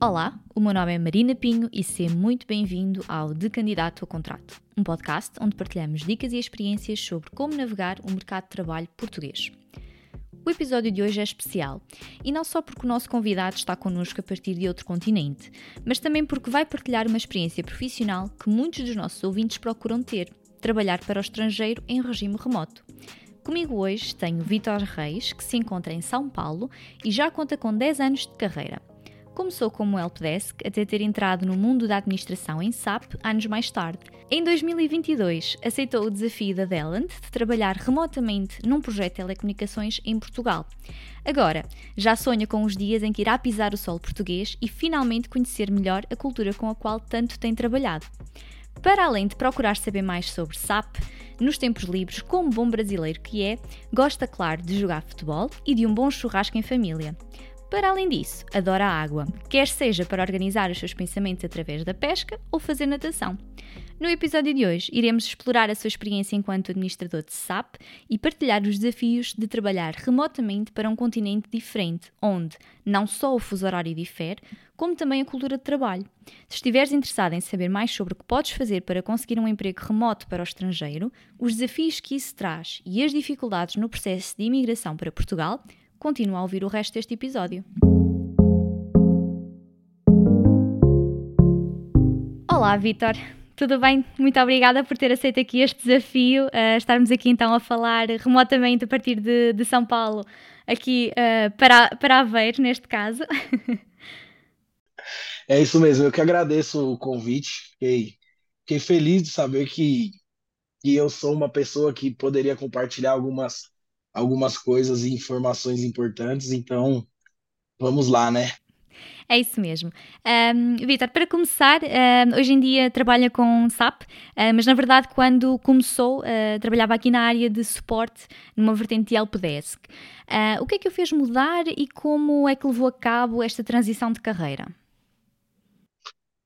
Olá, o meu nome é Marina Pinho e seja muito bem-vindo ao De Candidato a Contrato, um podcast onde partilhamos dicas e experiências sobre como navegar o mercado de trabalho português. O episódio de hoje é especial, e não só porque o nosso convidado está connosco a partir de outro continente, mas também porque vai partilhar uma experiência profissional que muitos dos nossos ouvintes procuram ter, trabalhar para o estrangeiro em regime remoto. Comigo hoje tenho Vitor Reis, que se encontra em São Paulo e já conta com 10 anos de carreira. Começou como helpdesk até ter entrado no mundo da administração em SAP anos mais tarde. Em 2022, aceitou o desafio da Delland de trabalhar remotamente num projeto de telecomunicações em Portugal. Agora, já sonha com os dias em que irá pisar o solo português e finalmente conhecer melhor a cultura com a qual tanto tem trabalhado. Para além de procurar saber mais sobre SAP, nos tempos livres, como bom brasileiro que é, gosta, claro, de jogar futebol e de um bom churrasco em família. Para além disso, adora a água, quer seja para organizar os seus pensamentos através da pesca ou fazer natação. No episódio de hoje, iremos explorar a sua experiência enquanto administrador de SAP e partilhar os desafios de trabalhar remotamente para um continente diferente, onde não só o fuso horário difere, como também a cultura de trabalho. Se estiveres interessado em saber mais sobre o que podes fazer para conseguir um emprego remoto para o estrangeiro, os desafios que isso traz e as dificuldades no processo de imigração para Portugal, continua a ouvir o resto deste episódio. Olá, Vitor. Tudo bem? Muito obrigada por ter aceito aqui este desafio, uh, estarmos aqui então a falar remotamente a partir de, de São Paulo, aqui uh, para, para Aveiro, neste caso. É isso mesmo, eu que agradeço o convite, fiquei, fiquei feliz de saber que, que eu sou uma pessoa que poderia compartilhar algumas algumas coisas e informações importantes, então vamos lá, né? É isso mesmo. Um, Vitor, para começar, um, hoje em dia trabalha com SAP, uh, mas na verdade quando começou uh, trabalhava aqui na área de suporte numa vertente de helpdesk. Uh, o que é que o fez mudar e como é que levou a cabo esta transição de carreira?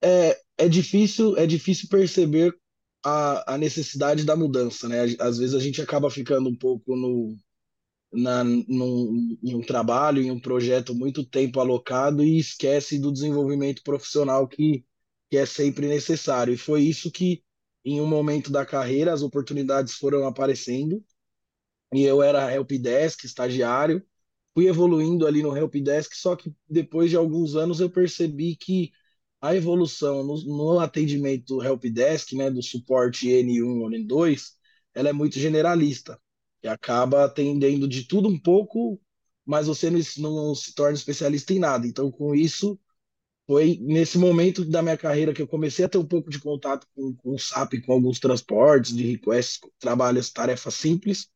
É, é difícil, é difícil perceber a, a necessidade da mudança, né? Às vezes a gente acaba ficando um pouco no, na, num, em um trabalho, em um projeto, muito tempo alocado e esquece do desenvolvimento profissional que, que é sempre necessário. E foi isso que, em um momento da carreira, as oportunidades foram aparecendo. E eu era helpdesk, estagiário, fui evoluindo ali no helpdesk, só que depois de alguns anos eu percebi que a evolução no, no atendimento do helpdesk, né, do suporte N1 ou N2, ela é muito generalista e acaba atendendo de tudo um pouco, mas você não, não se torna especialista em nada. Então, com isso, foi nesse momento da minha carreira que eu comecei a ter um pouco de contato com, com o SAP, com alguns transportes, de requests, trabalhos, tarefas simples,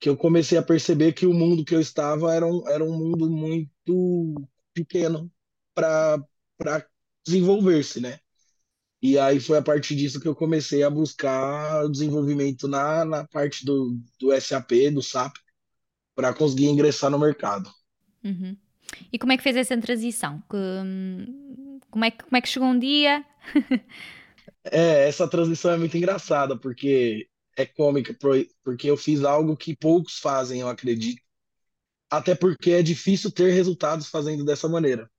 que eu comecei a perceber que o mundo que eu estava era um, era um mundo muito pequeno para desenvolver-se, né? E aí foi a partir disso que eu comecei a buscar desenvolvimento na, na parte do, do SAP, do SAP, para conseguir ingressar no mercado. Uhum. E como é que fez essa transição? Como é que, como é que chegou um dia? é, essa transição é muito engraçada, porque é cômica, porque eu fiz algo que poucos fazem, eu acredito. Até porque é difícil ter resultados fazendo dessa maneira.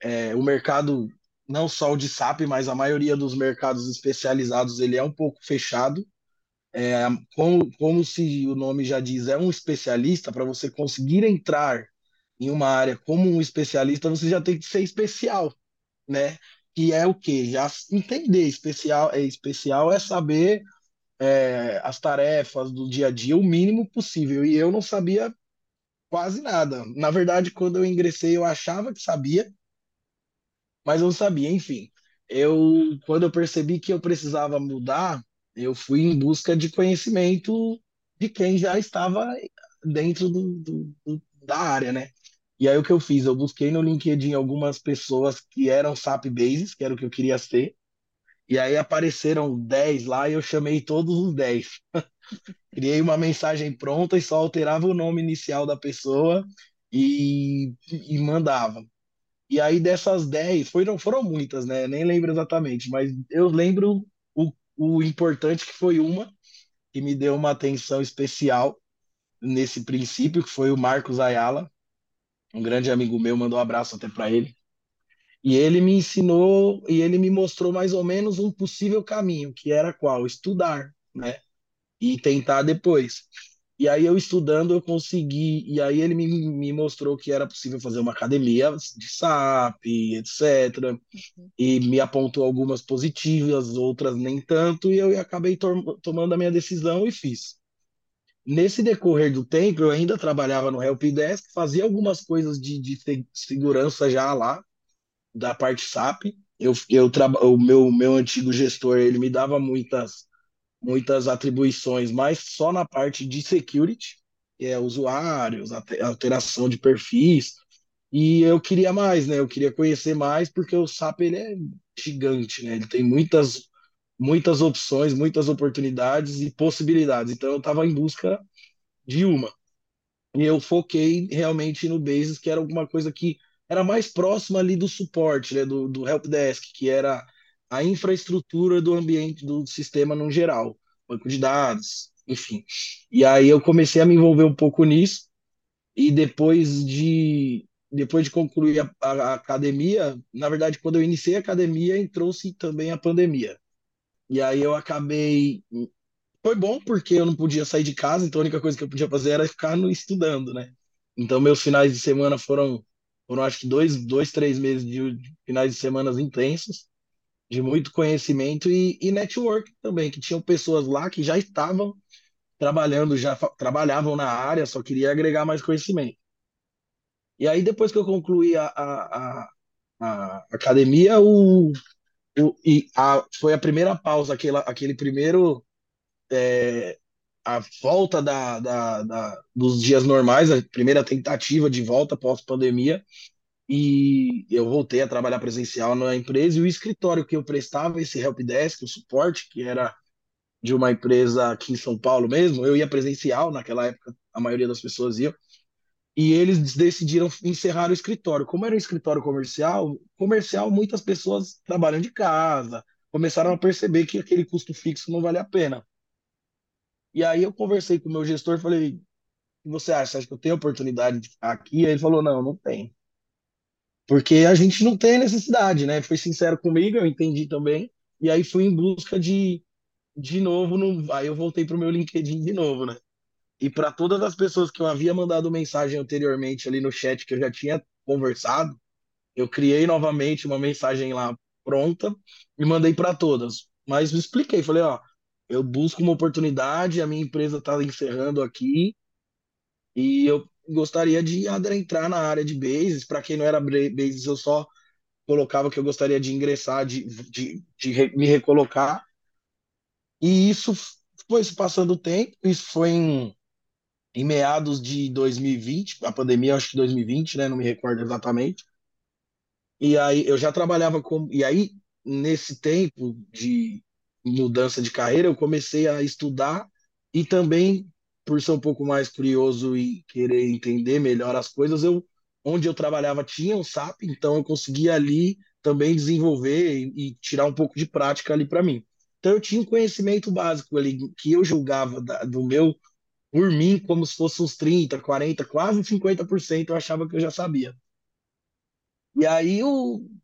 É, o mercado não só o de SAP, mas a maioria dos mercados especializados ele é um pouco fechado. É, como, como se o nome já diz, é um especialista, para você conseguir entrar em uma área como um especialista, você já tem que ser especial, né? Que é o quê? Já entender especial é especial é saber é, as tarefas do dia a dia o mínimo possível. E eu não sabia quase nada. Na verdade, quando eu ingressei, eu achava que sabia, mas eu sabia, enfim. Eu, quando eu percebi que eu precisava mudar, eu fui em busca de conhecimento de quem já estava dentro do, do, do, da área, né? E aí o que eu fiz? Eu busquei no LinkedIn algumas pessoas que eram SAP Bases, que era o que eu queria ser, e aí apareceram 10 lá e eu chamei todos os 10. Criei uma mensagem pronta e só alterava o nome inicial da pessoa e, e mandava. E aí dessas 10, foram, foram muitas, né? Nem lembro exatamente, mas eu lembro o, o importante que foi uma que me deu uma atenção especial nesse princípio, que foi o Marcos Ayala, um grande amigo meu, mandou um abraço até para ele. E ele me ensinou e ele me mostrou mais ou menos um possível caminho, que era qual? Estudar, né? E tentar depois. E aí eu estudando eu consegui, e aí ele me, me mostrou que era possível fazer uma academia de SAP, etc. Uhum. E me apontou algumas positivas, outras nem tanto, e eu acabei to tomando a minha decisão e fiz. Nesse decorrer do tempo, eu ainda trabalhava no Helpdesk, fazia algumas coisas de, de segurança já lá, da parte SAP. Eu, eu o meu, meu antigo gestor, ele me dava muitas muitas atribuições, mas só na parte de security, que é usuários, alteração de perfis. E eu queria mais, né? Eu queria conhecer mais porque o SAP ele é gigante, né? Ele tem muitas muitas opções, muitas oportunidades e possibilidades. Então eu estava em busca de uma. E eu foquei realmente no Basis, que era alguma coisa que era mais próxima ali do suporte, né, do, do helpdesk, que era a infraestrutura do ambiente do sistema no geral, banco de dados, enfim. E aí eu comecei a me envolver um pouco nisso e depois de depois de concluir a, a, a academia, na verdade, quando eu iniciei a academia, entrou-se também a pandemia. E aí eu acabei foi bom porque eu não podia sair de casa, então a única coisa que eu podia fazer era ficar no, estudando, né? Então meus finais de semana foram, foram acho que dois, dois três meses de, de finais de semana intensos de muito conhecimento e, e network também, que tinham pessoas lá que já estavam trabalhando, já trabalhavam na área, só queria agregar mais conhecimento. E aí, depois que eu concluí a, a, a, a academia, o, o, e a, foi a primeira pausa, aquela, aquele primeiro. É, a volta da, da, da, dos dias normais, a primeira tentativa de volta pós-pandemia, e eu voltei a trabalhar presencial na empresa e o escritório que eu prestava esse helpdesk, o suporte, que era de uma empresa aqui em São Paulo mesmo, eu ia presencial naquela época, a maioria das pessoas ia, e eles decidiram encerrar o escritório. Como era um escritório comercial, comercial muitas pessoas trabalham de casa, começaram a perceber que aquele custo fixo não vale a pena. E aí eu conversei com o meu gestor, falei, você acha? Acha que eu tenho oportunidade aqui? Aí ele falou, não, não tem porque a gente não tem necessidade, né? Foi sincero comigo, eu entendi também, e aí fui em busca de, de novo, no, aí eu voltei para o meu LinkedIn de novo, né? E para todas as pessoas que eu havia mandado mensagem anteriormente ali no chat que eu já tinha conversado, eu criei novamente uma mensagem lá pronta e mandei para todas. Mas expliquei, falei, ó, eu busco uma oportunidade, a minha empresa está encerrando aqui e eu gostaria de adentrar na área de bases. Para quem não era bases, eu só colocava que eu gostaria de ingressar, de, de, de me recolocar. E isso foi se passando o tempo, isso foi em, em meados de 2020, a pandemia, acho que 2020, né? Não me recordo exatamente. E aí eu já trabalhava com. E aí, nesse tempo de mudança de carreira, eu comecei a estudar e também por ser um pouco mais curioso e querer entender melhor as coisas, eu onde eu trabalhava tinha um SAP, então eu conseguia ali também desenvolver e, e tirar um pouco de prática ali para mim. Então eu tinha um conhecimento básico ali que eu julgava da, do meu por mim como se fosse uns 30, 40, quase 50% eu achava que eu já sabia. E aí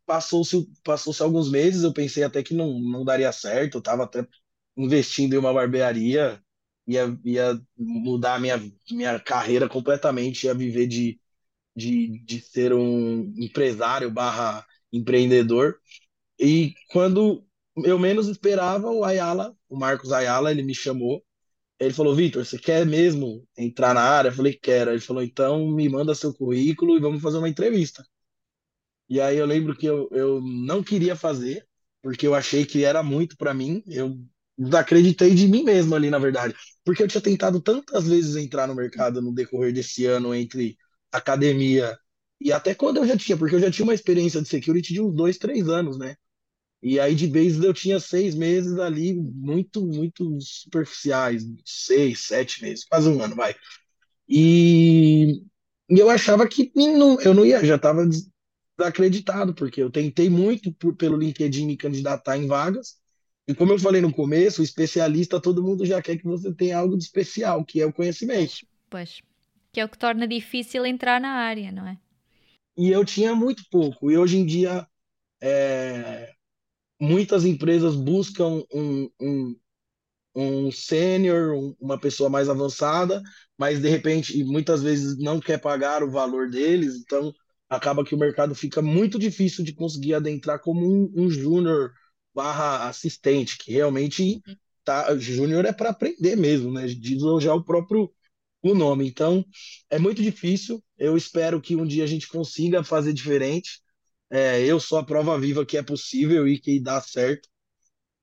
passou-se passou alguns meses, eu pensei até que não, não daria certo, eu estava até investindo em uma barbearia, ia, ia mudar a minha, minha carreira completamente, ia viver de, de, de ser um empresário barra empreendedor. E quando eu menos esperava, o Ayala, o Marcos Ayala, ele me chamou. Ele falou, Vitor, você quer mesmo entrar na área? Eu falei, quero. Ele falou, então me manda seu currículo e vamos fazer uma entrevista. E aí eu lembro que eu, eu não queria fazer, porque eu achei que era muito para mim. Eu desacreditei de mim mesmo ali, na verdade. Porque eu tinha tentado tantas vezes entrar no mercado no decorrer desse ano entre academia e até quando eu já tinha, porque eu já tinha uma experiência de security de uns dois, três anos, né? E aí de bases eu tinha seis meses ali, muito, muito superficiais, seis, sete meses, quase um ano, vai. E, e eu achava que não, eu não ia, já estava desacreditado, porque eu tentei muito por, pelo LinkedIn me candidatar em vagas, e como eu falei no começo, o especialista, todo mundo já quer que você tenha algo de especial, que é o conhecimento. Pois, que é o que torna difícil entrar na área, não é? E eu tinha muito pouco. E hoje em dia, é, muitas empresas buscam um, um, um sênior, um, uma pessoa mais avançada, mas de repente, muitas vezes não quer pagar o valor deles, então acaba que o mercado fica muito difícil de conseguir adentrar como um, um júnior barra assistente, que realmente tá, júnior é para aprender mesmo, né? Diz já o próprio o nome. Então, é muito difícil. Eu espero que um dia a gente consiga fazer diferente. É, eu sou a prova viva que é possível e que dá certo.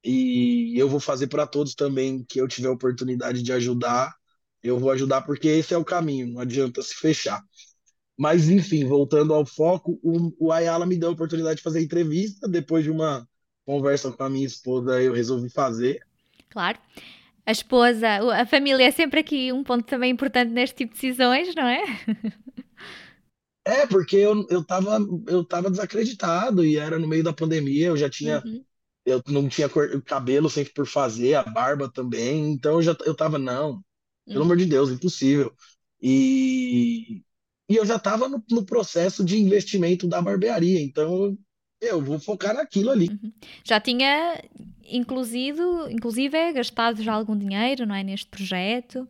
E eu vou fazer para todos também que eu tiver oportunidade de ajudar. Eu vou ajudar porque esse é o caminho, não adianta se fechar. Mas, enfim, voltando ao foco, o, o Ayala me deu a oportunidade de fazer entrevista. Depois de uma conversa com a minha esposa, eu resolvi fazer. Claro. A esposa, a família é sempre aqui um ponto também importante neste tipo de decisões, não é? É, porque eu, eu, tava, eu tava desacreditado e era no meio da pandemia, eu já tinha. Uhum. Eu não tinha cor, cabelo sempre por fazer, a barba também, então eu já eu tava, não, pelo uhum. amor de Deus, impossível. E, e eu já estava no, no, processo de investimento da barbearia, então eu vou focar naquilo ali. Uhum. Já tinha, inclusive, inclusive, gastado já algum dinheiro, não é, neste projeto?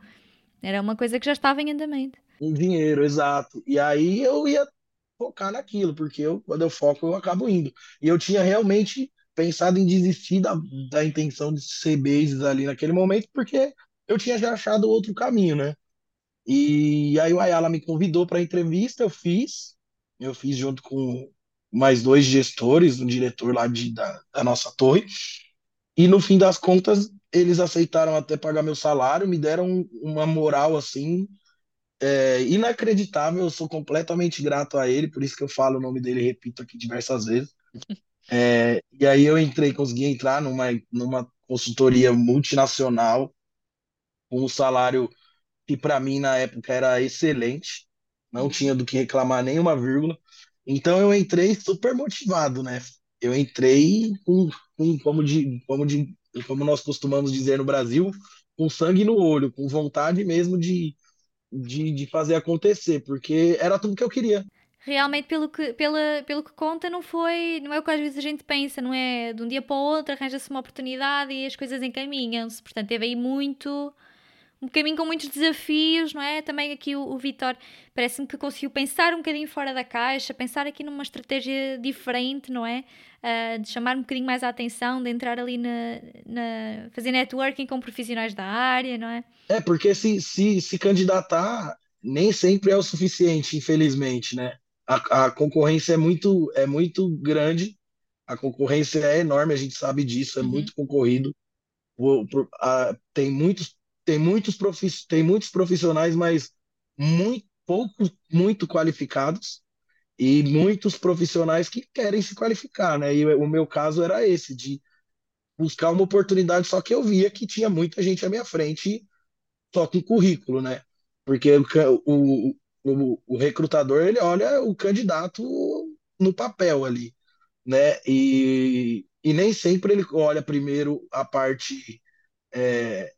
Era uma coisa que já estava em andamento. Um dinheiro, exato. E aí eu ia focar naquilo, porque eu, quando eu foco, eu acabo indo. E eu tinha realmente pensado em desistir da, da intenção de ser bases ali naquele momento, porque eu tinha já achado outro caminho, né? E aí o Ayala me convidou para a entrevista, eu fiz, eu fiz junto com mais dois gestores, um diretor lá de, da, da nossa torre, e no fim das contas eles aceitaram até pagar meu salário, me deram uma moral assim é, inacreditável, eu sou completamente grato a ele, por isso que eu falo o nome dele, repito aqui diversas vezes. É, e aí eu entrei, consegui entrar numa, numa consultoria multinacional com um salário que para mim na época era excelente, não tinha do que reclamar nenhuma vírgula. Então eu entrei super motivado, né? Eu entrei com, com como, de, como, de, como nós costumamos dizer no Brasil, com sangue no olho, com vontade mesmo de, de, de fazer acontecer, porque era tudo que eu queria realmente pelo que, pela, pelo que conta não foi, não é o que às vezes a gente pensa, não é de um dia para o outro arranja-se uma oportunidade e as coisas encaminham-se, portanto teve aí muito um caminho com muitos desafios, não é? Também aqui o, o Vitor parece-me que conseguiu pensar um bocadinho fora da caixa, pensar aqui numa estratégia diferente, não é? Uh, de chamar um bocadinho mais a atenção, de entrar ali na, na, fazer networking com profissionais da área, não é? É, porque se, se, se candidatar nem sempre é o suficiente, infelizmente, né? A, a concorrência é muito, é muito grande, a concorrência é enorme, a gente sabe disso, é uhum. muito concorrido. A, tem muitos tem muitos, profiss... tem muitos profissionais, mas muito poucos muito qualificados e muitos profissionais que querem se qualificar, né? E o meu caso era esse, de buscar uma oportunidade, só que eu via que tinha muita gente à minha frente só com currículo, né? Porque o, o, o recrutador, ele olha o candidato no papel ali, né? E, e nem sempre ele olha primeiro a parte é,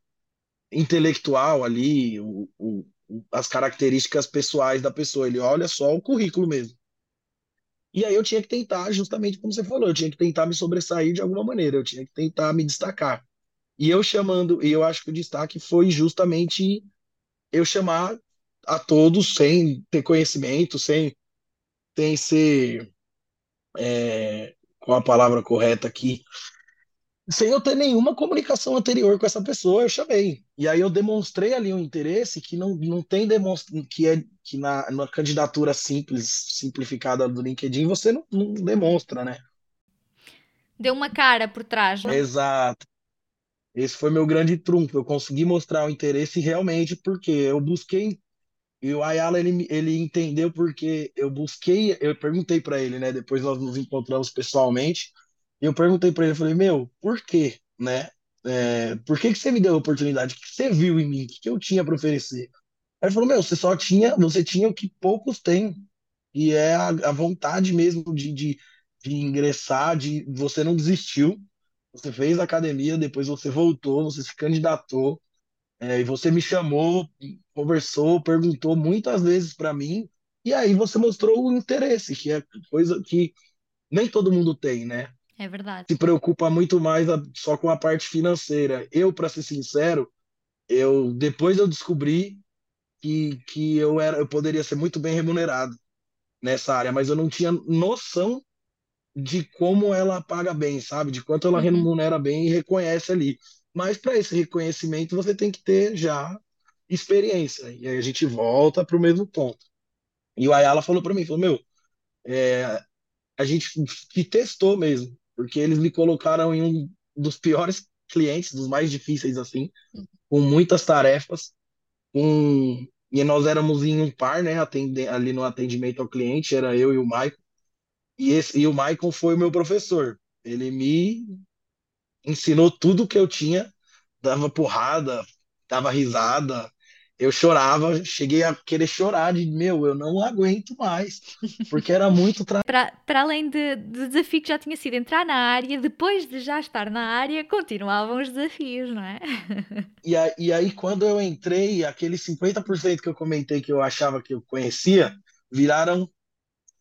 intelectual ali, o, o, as características pessoais da pessoa, ele olha só o currículo mesmo. E aí eu tinha que tentar, justamente como você falou, eu tinha que tentar me sobressair de alguma maneira, eu tinha que tentar me destacar. E eu chamando, e eu acho que o destaque foi justamente eu chamar a todos sem ter conhecimento, sem, sem ser, é, qual a palavra correta aqui, sem eu ter nenhuma comunicação anterior com essa pessoa, eu chamei. E aí eu demonstrei ali um interesse que não, não tem demonstra que é que na, na candidatura simples, simplificada do LinkedIn, você não, não demonstra, né? Deu uma cara por trás, né? Exato. Esse foi meu grande trunfo. Eu consegui mostrar o interesse realmente porque eu busquei e o Ayala ele, ele entendeu porque eu busquei, eu perguntei para ele, né? Depois nós nos encontramos pessoalmente e eu perguntei para ele, falei, meu, por quê, né? É, por que, que você me deu a oportunidade? O que você viu em mim? O que, que eu tinha para oferecer? Ele falou, meu, você só tinha, você tinha o que poucos têm, e é a, a vontade mesmo de, de, de ingressar, de você não desistiu, você fez academia, depois você voltou, você se candidatou, é, e você me chamou, conversou, perguntou muitas vezes para mim, e aí você mostrou o interesse, que é coisa que nem todo mundo tem, né? É verdade. Se preocupa muito mais a, só com a parte financeira. Eu, para ser sincero, eu depois eu descobri que, que eu era eu poderia ser muito bem remunerado nessa área, mas eu não tinha noção de como ela paga bem, sabe? De quanto ela uhum. remunera bem e reconhece ali. Mas para esse reconhecimento você tem que ter já experiência. E aí a gente volta para o mesmo ponto. E o Ayala falou para mim, falou, meu, é, a gente que testou mesmo, porque eles me colocaram em um dos piores clientes, dos mais difíceis assim, uhum. com muitas tarefas, com e nós éramos em um par, né, atende, ali no atendimento ao cliente, era eu e o Michael. E, esse, e o Michael foi o meu professor. Ele me ensinou tudo que eu tinha, dava porrada, dava risada, eu chorava, cheguei a querer chorar de meu, eu não aguento mais, porque era muito tra... para além de, de desafio que já tinha sido entrar na área, depois de já estar na área, continuavam os desafios, não é? E, a, e aí quando eu entrei, aqueles 50% que eu comentei que eu achava que eu conhecia, viraram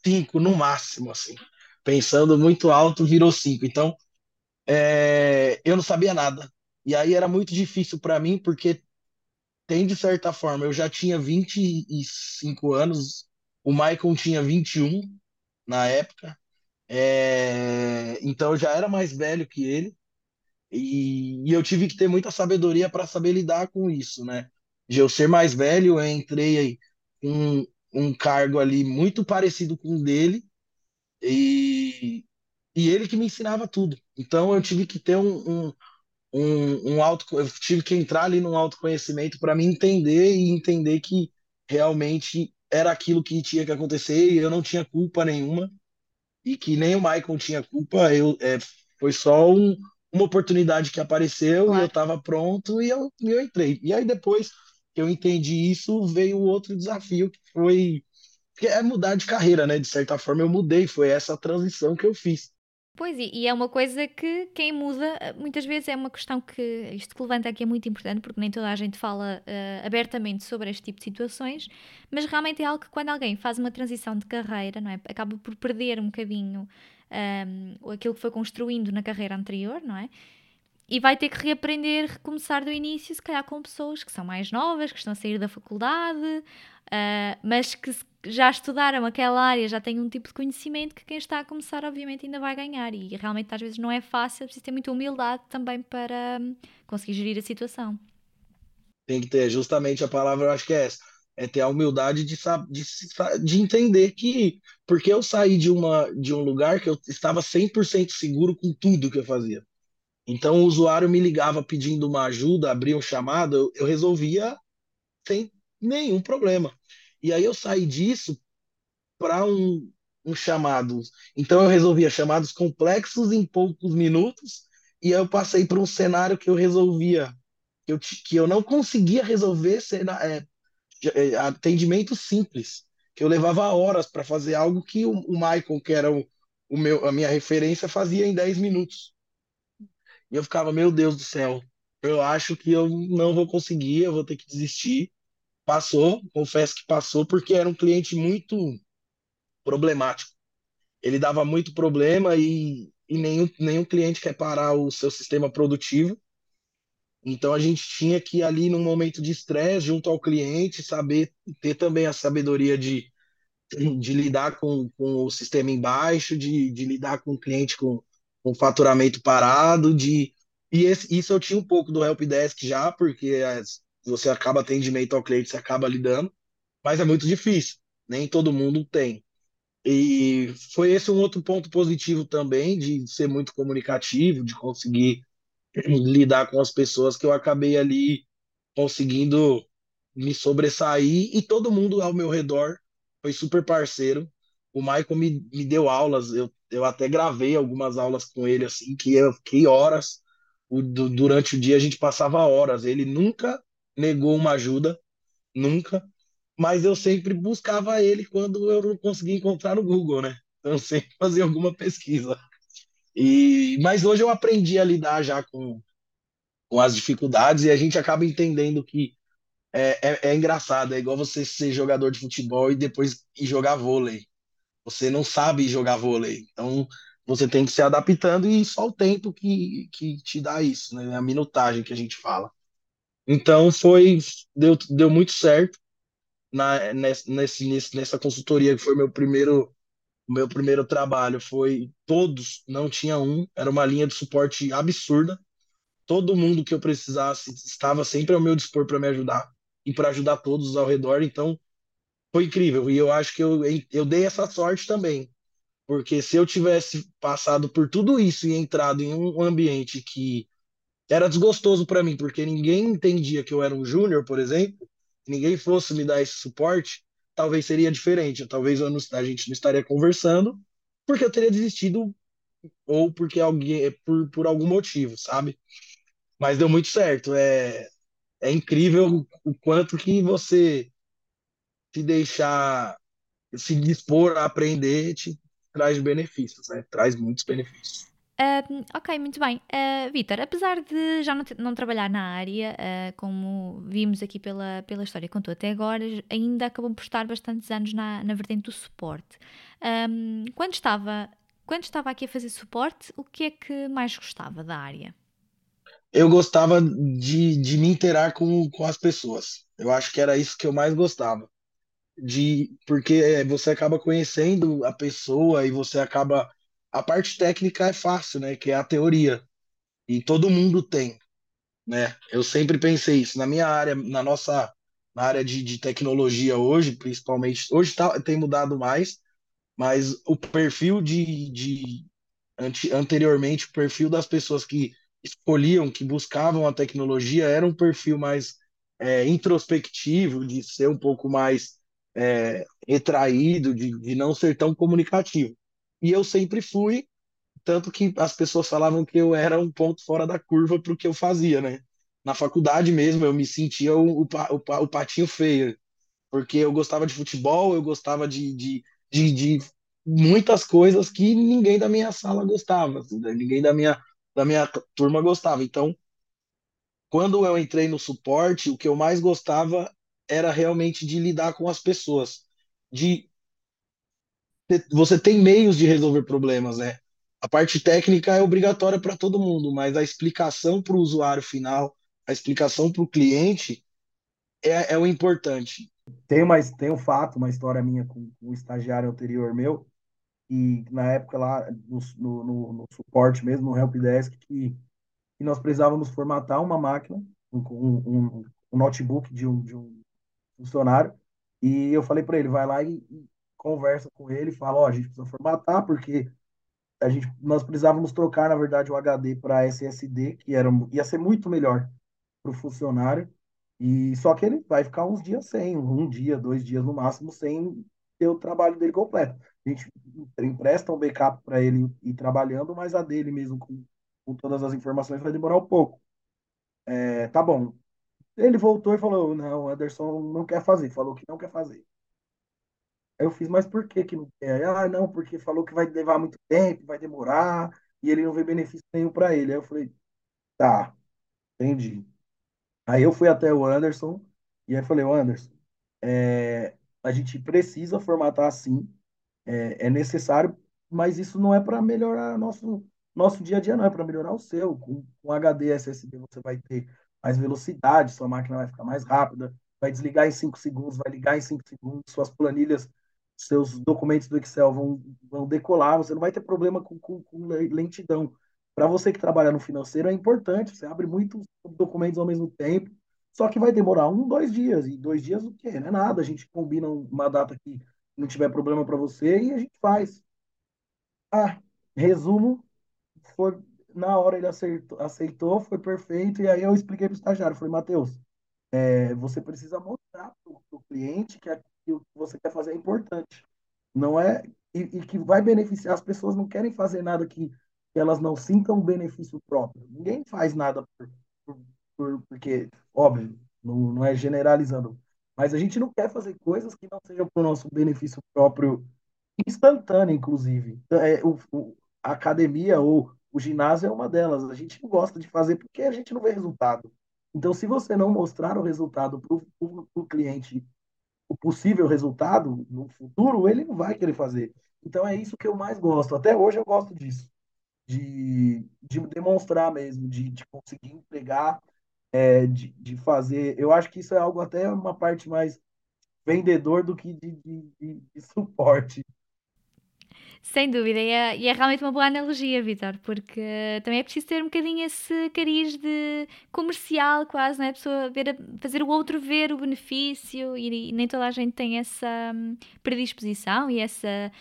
cinco no máximo, assim. Pensando muito alto, virou cinco. Então, é, eu não sabia nada. E aí era muito difícil para mim, porque tem de certa forma, eu já tinha 25 anos, o Michael tinha 21 na época, é, então eu já era mais velho que ele, e, e eu tive que ter muita sabedoria para saber lidar com isso, né? De eu ser mais velho, eu entrei com um cargo ali muito parecido com o dele, e, e ele que me ensinava tudo. Então eu tive que ter um, um um, um auto, eu tive que entrar ali num autoconhecimento para me entender e entender que realmente era aquilo que tinha que acontecer e eu não tinha culpa nenhuma e que nem o Michael tinha culpa, eu é, foi só um, uma oportunidade que apareceu claro. e eu estava pronto e eu, eu entrei. E aí depois que eu entendi isso, veio outro desafio que foi que é mudar de carreira, né? De certa forma eu mudei, foi essa transição que eu fiz. Pois, e, é uma coisa que quem muda, muitas vezes é uma questão que isto que levanta aqui é muito importante, porque nem toda a gente fala uh, abertamente sobre este tipo de situações, mas realmente é algo que quando alguém faz uma transição de carreira, não é? Acaba por perder um bocadinho um, ehm, aquilo que foi construindo na carreira anterior, não é? E vai ter que reaprender, recomeçar do início, se calhar com pessoas que são mais novas, que estão a sair da faculdade, uh, mas que já estudaram aquela área, já têm um tipo de conhecimento que quem está a começar, obviamente, ainda vai ganhar. E realmente, às vezes, não é fácil, é preciso ter muita humildade também para um, conseguir gerir a situação. Tem que ter, justamente a palavra, eu acho que é essa. É ter a humildade de, de, de entender que. Porque eu saí de, uma, de um lugar que eu estava 100% seguro com tudo que eu fazia. Então, o usuário me ligava pedindo uma ajuda, abria um chamado, eu, eu resolvia sem nenhum problema. E aí eu saí disso para um, um chamado. Então eu resolvia chamados complexos em poucos minutos e eu passei para um cenário que eu resolvia, que eu, que eu não conseguia resolver cena, é, é, atendimento simples, que eu levava horas para fazer algo que o, o Michael, que era o, o meu, a minha referência, fazia em 10 minutos. E eu ficava, meu Deus do céu, eu acho que eu não vou conseguir, eu vou ter que desistir. Passou, confesso que passou, porque era um cliente muito problemático. Ele dava muito problema e, e nenhum, nenhum cliente quer parar o seu sistema produtivo. Então a gente tinha que ali num momento de estresse junto ao cliente, saber ter também a sabedoria de, de lidar com, com o sistema embaixo, de, de lidar com o cliente com, com faturamento parado, de e esse, isso eu tinha um pouco do helpdesk já, porque as, você acaba atendimento ao cliente, você acaba lidando, mas é muito difícil, nem todo mundo tem. E foi esse um outro ponto positivo também, de ser muito comunicativo, de conseguir lidar com as pessoas, que eu acabei ali conseguindo me sobressair, e todo mundo ao meu redor foi super parceiro. O Michael me, me deu aulas, eu, eu até gravei algumas aulas com ele, assim, que eu fiquei horas, o, do, durante o dia a gente passava horas, ele nunca negou uma ajuda, nunca. Mas eu sempre buscava ele quando eu não conseguia encontrar no Google, né? Então eu sempre fazia alguma pesquisa. E, mas hoje eu aprendi a lidar já com, com as dificuldades e a gente acaba entendendo que é, é, é engraçado, é igual você ser jogador de futebol e depois ir jogar vôlei. Você não sabe jogar vôlei. Então, você tem que se adaptando e só o tempo que, que te dá isso, né? A minutagem que a gente fala. Então, foi, deu, deu muito certo na, nesse, nessa consultoria, que foi meu primeiro, meu primeiro trabalho. Foi todos, não tinha um, era uma linha de suporte absurda. Todo mundo que eu precisasse estava sempre ao meu dispor para me ajudar e para ajudar todos ao redor. Então, foi incrível. E eu acho que eu, eu dei essa sorte também. Porque se eu tivesse passado por tudo isso e entrado em um ambiente que era desgostoso para mim, porque ninguém entendia que eu era um júnior, por exemplo, ninguém fosse me dar esse suporte, talvez seria diferente. Talvez não, a gente não estaria conversando, porque eu teria desistido ou porque alguém por, por algum motivo, sabe? Mas deu muito certo. É, é incrível o quanto que você se deixar, se dispor a aprender, te traz benefícios, né? Traz muitos benefícios. Uh, ok, muito bem. Uh, Vitor, apesar de já não, não trabalhar na área, uh, como vimos aqui pela, pela história que contou até agora, ainda acabou por estar bastantes anos na, na vertente do suporte. Um, quando, estava, quando estava aqui a fazer suporte, o que é que mais gostava da área? Eu gostava de, de me interar com, com as pessoas. Eu acho que era isso que eu mais gostava. De, porque você acaba conhecendo a pessoa e você acaba a parte técnica é fácil, né? Que é a teoria. E todo mundo tem, né? Eu sempre pensei isso. Na minha área, na nossa na área de, de tecnologia hoje, principalmente, hoje tá, tem mudado mais, mas o perfil de, de ante, anteriormente, o perfil das pessoas que escolhiam, que buscavam a tecnologia, era um perfil mais é, introspectivo, de ser um pouco mais é, retraído, de, de não ser tão comunicativo. E eu sempre fui, tanto que as pessoas falavam que eu era um ponto fora da curva para o que eu fazia, né? Na faculdade mesmo, eu me sentia o, o, o, o patinho feio, porque eu gostava de futebol, eu gostava de, de, de, de muitas coisas que ninguém da minha sala gostava, assim, né? ninguém da minha, da minha turma gostava. Então, quando eu entrei no suporte, o que eu mais gostava era realmente de lidar com as pessoas, de você tem meios de resolver problemas, né? A parte técnica é obrigatória para todo mundo, mas a explicação para o usuário final, a explicação para o cliente é, é, o importante. Tem, mais, tem um fato, uma história minha com, um estagiário anterior meu, e na época lá no, no, no suporte mesmo, no helpdesk, que, que nós precisávamos formatar uma máquina, um, um, um notebook de um, de um funcionário, e eu falei para ele, vai lá e, conversa com ele, fala, ó, oh, a gente precisa formatar porque a gente, nós precisávamos trocar, na verdade, o HD para SSD, que era, ia ser muito melhor para o funcionário, e só que ele vai ficar uns dias sem, um dia, dois dias no máximo, sem ter o trabalho dele completo. A gente empresta um backup para ele ir trabalhando, mas a dele mesmo, com, com todas as informações, vai demorar um pouco. É, tá bom. Ele voltou e falou: não, o Anderson não quer fazer, falou que não quer fazer. Aí eu fiz, mas por que que não quer? Ah, não, porque falou que vai levar muito tempo, vai demorar, e ele não vê benefício nenhum para ele. Aí eu falei, tá, entendi. Aí eu fui até o Anderson, e aí falei, o Anderson, é, a gente precisa formatar assim, é, é necessário, mas isso não é para melhorar nosso, nosso dia a dia, não, é para melhorar o seu. Com, com HD SSD você vai ter mais velocidade, sua máquina vai ficar mais rápida, vai desligar em 5 segundos, vai ligar em 5 segundos, suas planilhas seus documentos do Excel vão, vão decolar, você não vai ter problema com, com, com lentidão. Para você que trabalha no financeiro, é importante, você abre muitos documentos ao mesmo tempo, só que vai demorar um, dois dias, e dois dias o quê? Não é nada, a gente combina uma data que não tiver problema para você e a gente faz. Ah, resumo, foi na hora ele aceitou, aceitou foi perfeito, e aí eu expliquei para o estagiário, falei, Matheus, é, você precisa mostrar para o cliente que o que você quer fazer é importante. Não é e, e, que vai beneficiar as pessoas não querem fazer nada que, que elas não sintam benefício próprio. Ninguém faz nada por, por, por, porque óbvio, não, não é generalizando, mas a gente não quer fazer coisas que não sejam para o nosso benefício próprio instantâneo, inclusive. É, o, o, a academia ou o ginásio é uma delas. A gente não gosta de fazer porque a gente não vê resultado. Então, se você não mostrar o resultado para o cliente o possível resultado no futuro, ele não vai querer fazer. Então é isso que eu mais gosto. Até hoje eu gosto disso. De, de demonstrar mesmo, de, de conseguir entregar, é, de, de fazer. Eu acho que isso é algo até uma parte mais vendedor do que de, de, de, de suporte. Sem dúvida, e é, e é realmente uma boa analogia, Vitor, porque também é preciso ter um bocadinho esse cariz de comercial, quase, né? A pessoa ver, fazer o outro ver o benefício, e, e nem toda a gente tem essa um, predisposição e essa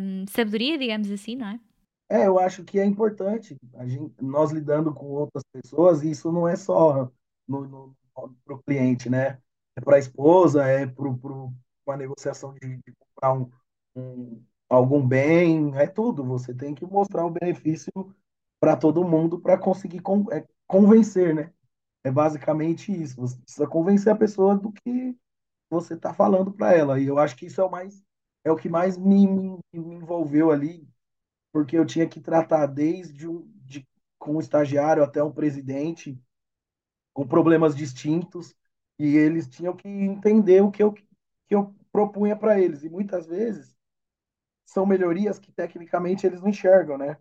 um, sabedoria, digamos assim, não é? É, eu acho que é importante gente, nós lidando com outras pessoas, e isso não é só para o cliente, né? É para a esposa, é para uma negociação de, de comprar um, um algum bem, é tudo. Você tem que mostrar o benefício para todo mundo para conseguir con é, convencer, né? É basicamente isso. Você precisa convencer a pessoa do que você está falando para ela. E eu acho que isso é o mais é o que mais me, me, me envolveu ali, porque eu tinha que tratar desde um, de, com um estagiário até um presidente com problemas distintos e eles tinham que entender o que eu, que eu propunha para eles. E muitas vezes são melhorias que tecnicamente eles não enxergam, né?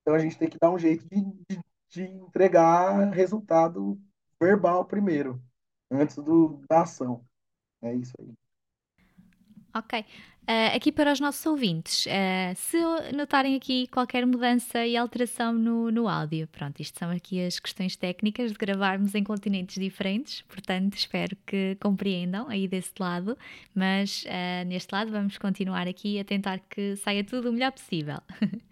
Então a gente tem que dar um jeito de, de, de entregar resultado verbal primeiro, antes do, da ação. É isso aí. Ok. Uh, aqui para os nossos ouvintes, uh, se notarem aqui qualquer mudança e alteração no, no áudio, pronto, isto são aqui as questões técnicas de gravarmos em continentes diferentes, portanto espero que compreendam aí desse lado, mas uh, neste lado vamos continuar aqui a tentar que saia tudo o melhor possível.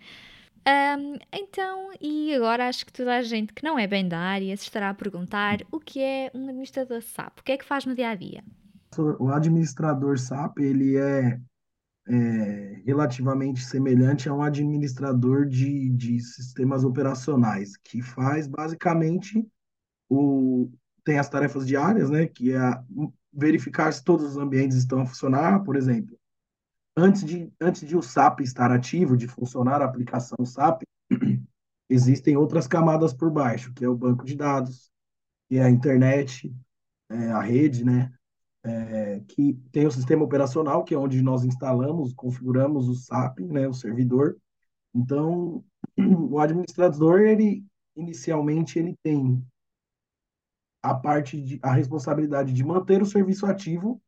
Um, então, e agora acho que toda a gente que não é bem da área se estará a perguntar o que é um administrador SAP, o que é que faz no dia a dia? O administrador SAP ele é é, relativamente semelhante a um administrador de, de sistemas operacionais, que faz basicamente o, tem as tarefas diárias, né, que é verificar se todos os ambientes estão a funcionar, por exemplo. Antes de, antes de o SAP estar ativo, de funcionar a aplicação SAP, existem outras camadas por baixo, que é o banco de dados, que é a internet, é, a rede, né? É, que tem o sistema operacional, que é onde nós instalamos, configuramos o SAP, né, o servidor. Então, o administrador, ele inicialmente ele tem a parte de a responsabilidade de manter o serviço ativo,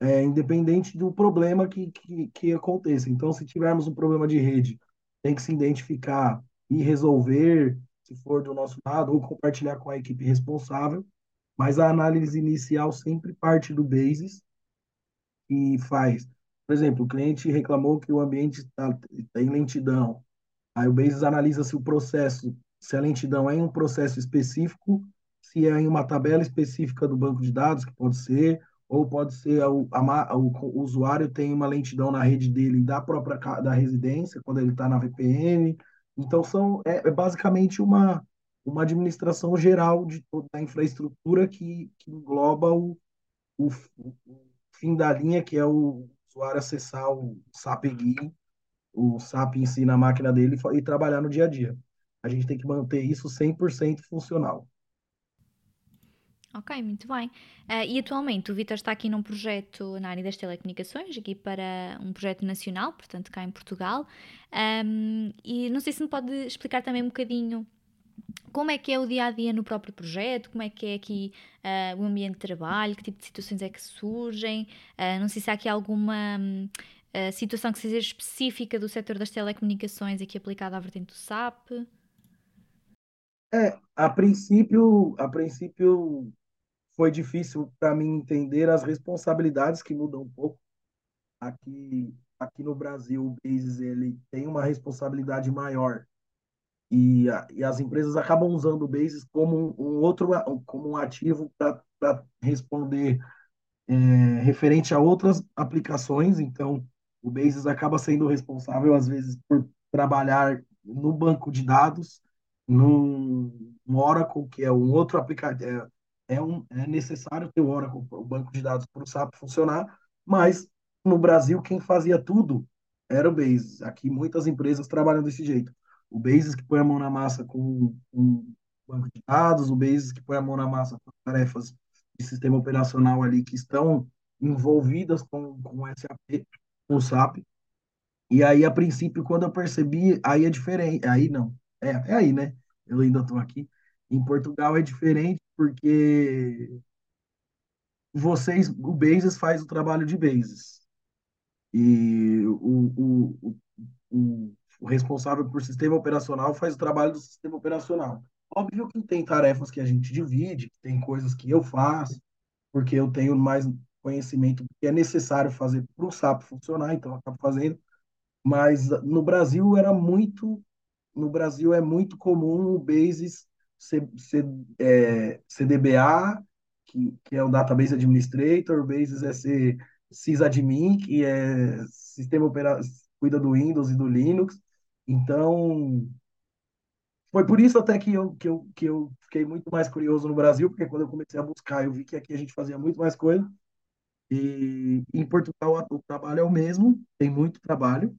é, independente do problema que, que, que aconteça. Então, se tivermos um problema de rede, tem que se identificar e resolver, se for do nosso lado, ou compartilhar com a equipe responsável mas a análise inicial sempre parte do basis e faz. Por exemplo, o cliente reclamou que o ambiente está tá em lentidão. Aí o basis analisa se o processo, se a lentidão é em um processo específico, se é em uma tabela específica do banco de dados, que pode ser, ou pode ser o, a, o usuário tem uma lentidão na rede dele da própria da residência, quando ele está na VPN. Então, são, é, é basicamente uma, uma administração geral de toda a infraestrutura que, que engloba o, o, o, fim da linha, que é o usuário acessar o SAP GUI, o SAP em si na máquina dele e trabalhar no dia a dia. A gente tem que manter isso 100% funcional. Ok, muito bem. Uh, e atualmente o Vitor está aqui num projeto na área das telecomunicações, aqui para um projeto nacional, portanto cá em Portugal. Um, e não sei se me pode explicar também um bocadinho como é que é o dia a dia no próprio projeto, como é que é aqui uh, o ambiente de trabalho, que tipo de situações é que surgem, uh, não sei se há aqui alguma uh, situação que seja específica do setor das telecomunicações aqui aplicada à vertente do SAP. É, a princípio, a princípio foi difícil para mim entender as responsabilidades que mudam um pouco. Aqui, aqui no Brasil, o Basis ele tem uma responsabilidade maior e, e as empresas acabam usando o Basis como um, outro como um ativo para responder é, referente a outras aplicações. Então, o Basis acaba sendo responsável às vezes por trabalhar no banco de dados, no, no Oracle, que é um outro aplicativo. É, é, um, é necessário ter o Oracle, o banco de dados, para o SAP funcionar, mas no Brasil quem fazia tudo era o Basis. Aqui muitas empresas trabalham desse jeito o Basis que põe a mão na massa com, com banco de dados, o Basis que põe a mão na massa com tarefas de sistema operacional ali que estão envolvidas com, com SAP, com o SAP. E aí, a princípio, quando eu percebi, aí é diferente. Aí não. É, é aí, né? Eu ainda estou aqui. Em Portugal é diferente porque vocês, o Bases faz o trabalho de Bases. E o, o, o responsável por sistema operacional faz o trabalho do sistema operacional. Óbvio que tem tarefas que a gente divide, tem coisas que eu faço, porque eu tenho mais conhecimento que é necessário fazer para o SAP funcionar, então eu acabo fazendo. Mas no Brasil era muito, no Brasil é muito comum o Basis C, C, é, CDBA, que, que é o Database Administrator, o Basis é ser sysadmin, que é sistema operacional, cuida do Windows e do Linux. Então, foi por isso até que eu, que, eu, que eu fiquei muito mais curioso no Brasil, porque quando eu comecei a buscar, eu vi que aqui a gente fazia muito mais coisa. E em Portugal o trabalho é o mesmo, tem muito trabalho,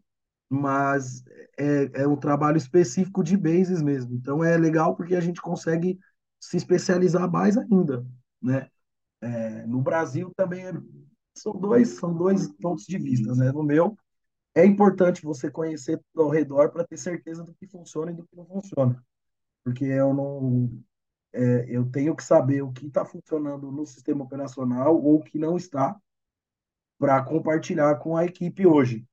mas é, é um trabalho específico de bases mesmo. Então é legal porque a gente consegue se especializar mais ainda, né? É, no Brasil também é, são dois são dois pontos de vista, né? No meu é importante você conhecer ao redor para ter certeza do que funciona e do que não funciona, porque eu não é, eu tenho que saber o que está funcionando no sistema operacional ou o que não está para compartilhar com a equipe hoje.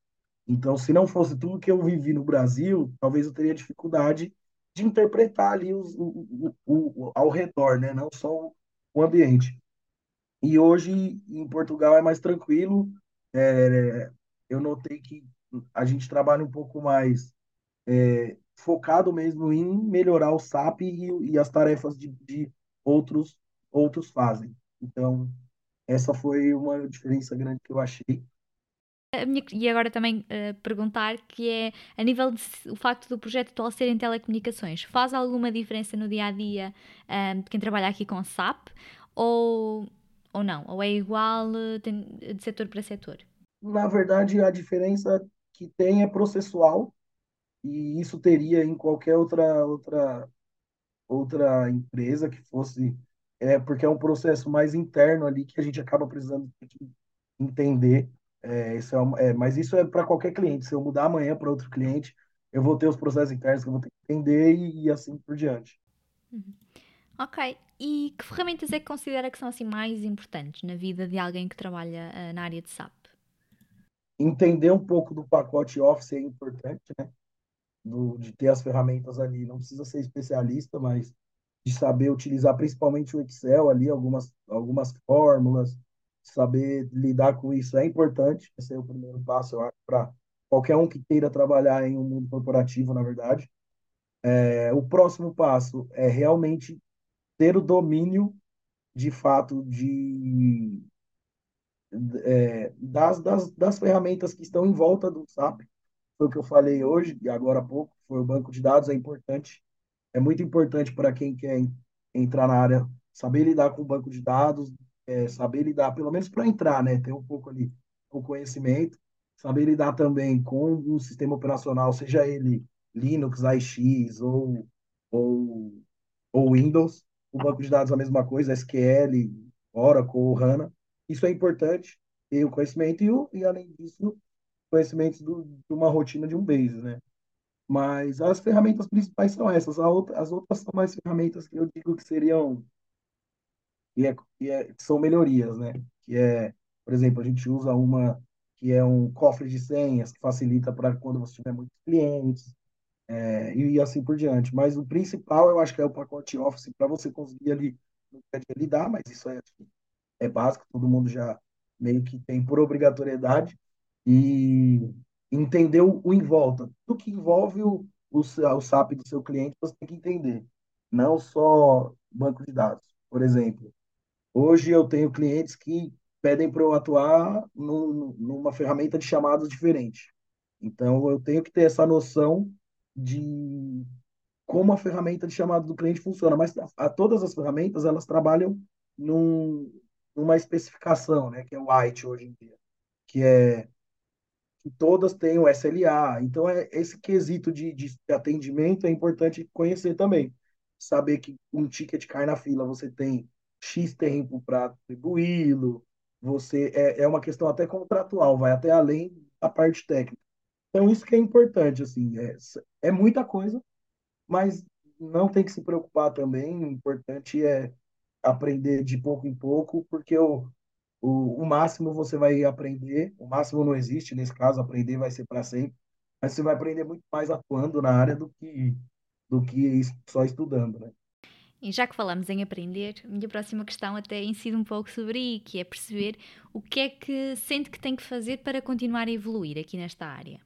Então, se não fosse tudo que eu vivi no Brasil, talvez eu teria dificuldade de interpretar ali os, o, o, o, ao redor, né? não só o ambiente. E hoje, em Portugal, é mais tranquilo. É, eu notei que a gente trabalha um pouco mais é, focado mesmo em melhorar o SAP e, e as tarefas de, de, outros, outros fazem. Então, essa foi uma diferença grande que eu achei minha, e agora também uh, perguntar que é a nível de o facto do projeto atual ser em telecomunicações, faz alguma diferença no dia a dia um, ehm, de quem trabalha aqui com SAP ou, ou não? Ou é igual uh, de setor para setor? Na verdade, a diferença que tem é processual e isso teria em qualquer outra outra outra empresa que fosse é porque é um processo mais interno ali que a gente acaba precisando entender é, isso é, uma, é, mas isso é para qualquer cliente. Se eu mudar amanhã para outro cliente, eu vou ter os processos internos que eu vou ter que entender e, e assim por diante. Uhum. Ok. E que ferramentas é que considera que são assim mais importantes na vida de alguém que trabalha uh, na área de SAP? Entender um pouco do pacote Office é importante, né? Do, de ter as ferramentas ali. Não precisa ser especialista, mas de saber utilizar principalmente o Excel ali, algumas, algumas fórmulas, saber lidar com isso é importante. Esse é o primeiro passo, eu acho, para qualquer um que queira trabalhar em um mundo corporativo, na verdade. É, o próximo passo é realmente ter o domínio, de fato, de é, das, das, das ferramentas que estão em volta do SAP. Foi o que eu falei hoje e agora há pouco, foi o banco de dados, é importante. É muito importante para quem quer entrar na área saber lidar com o banco de dados, é, saber lidar, pelo menos para entrar, né? Ter um pouco ali o conhecimento, saber lidar também com um sistema operacional, seja ele Linux, AIX ou, ou, ou Windows. O banco de dados a mesma coisa, SQL, Oracle, HANA. Isso é importante, ter o conhecimento e, o, e além disso, conhecimentos do, de uma rotina de um base, né? Mas as ferramentas principais são essas. Outra, as outras são mais ferramentas que eu digo que seriam e, é, e é, são melhorias, né? Que é, por exemplo, a gente usa uma que é um cofre de senhas que facilita para quando você tiver muitos clientes é, e, assim por diante. Mas o principal eu acho que é o pacote Office para você conseguir ali lidar, mas isso é, é básico, todo mundo já meio que tem por obrigatoriedade e entender o, em volta. Tudo que envolve o, o, o SAP do seu cliente, você tem que entender. Não só banco de dados. Por exemplo, Hoje eu tenho clientes que pedem para eu atuar num, numa ferramenta de chamadas diferente. Então eu tenho que ter essa noção de como a ferramenta de chamada do cliente funciona. Mas a, a todas as ferramentas elas trabalham num, numa especificação, né, que é o white hoje em dia, que é que todas têm o SLA. Então é esse quesito de, de atendimento é importante conhecer também, saber que um ticket cai na fila, você tem X tempo para atribuí-lo. Você é, é uma questão até contratual, vai até além da parte técnica. Então, isso que é importante, assim, é, é muita coisa, mas não tem que se preocupar também. O importante é aprender de pouco em pouco, porque o, o, o máximo você vai aprender, o máximo não existe, nesse caso, aprender vai ser para sempre, mas você vai aprender muito mais atuando na área do que, do que só estudando, né? E já que falamos em aprender, minha próxima questão até incide um pouco sobre aí, que é perceber o que é que sente que tem que fazer para continuar a evoluir aqui nesta área.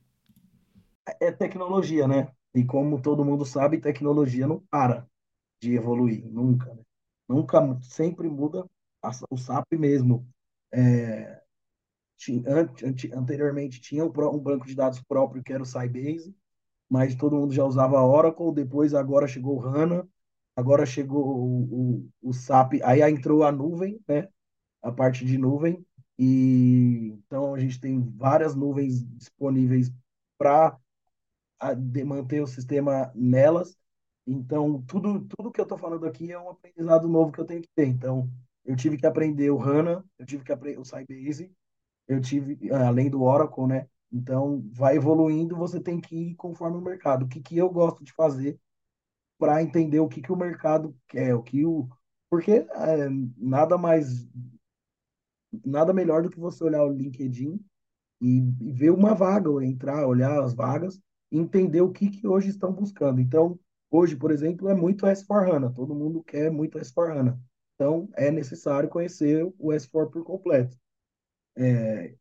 É tecnologia, né? E como todo mundo sabe, tecnologia não para de evoluir, nunca. Né? Nunca, sempre muda o SAP mesmo. É, anteriormente tinha um banco de dados próprio que era o Sybase, mas todo mundo já usava Oracle, depois agora chegou o HANA, agora chegou o, o, o SAP, aí entrou a nuvem, né? A parte de nuvem, e então a gente tem várias nuvens disponíveis para manter o sistema nelas. Então, tudo, tudo que eu estou falando aqui é um aprendizado novo que eu tenho que ter. Então, eu tive que aprender o HANA, eu tive que aprender o Sybase, eu tive, além do Oracle, né? Então, vai evoluindo, você tem que ir conforme o mercado. O que, que eu gosto de fazer para entender o que, que o mercado quer, o que o... Porque é, nada mais... Nada melhor do que você olhar o LinkedIn e, e ver uma vaga, ou entrar, olhar as vagas e entender o que, que hoje estão buscando. Então, hoje, por exemplo, é muito S4HANA. Todo mundo quer muito S4HANA. Então, é necessário conhecer o S4 por completo. É,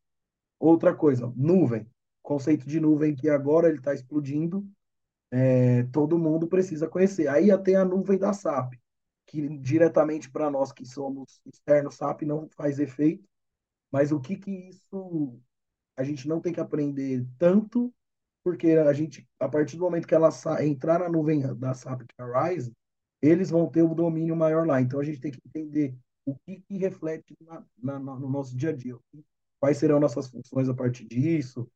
outra coisa, nuvem. Conceito de nuvem que agora ele está explodindo, é, todo mundo precisa conhecer. Aí tem a nuvem da SAP, que diretamente para nós que somos externos SAP não faz efeito, mas o que que isso a gente não tem que aprender tanto, porque a gente, a partir do momento que ela entrar na nuvem da SAP, que é a Rise, eles vão ter o domínio maior lá. Então a gente tem que entender o que, que reflete na, na, no nosso dia a dia, quais serão nossas funções a partir disso.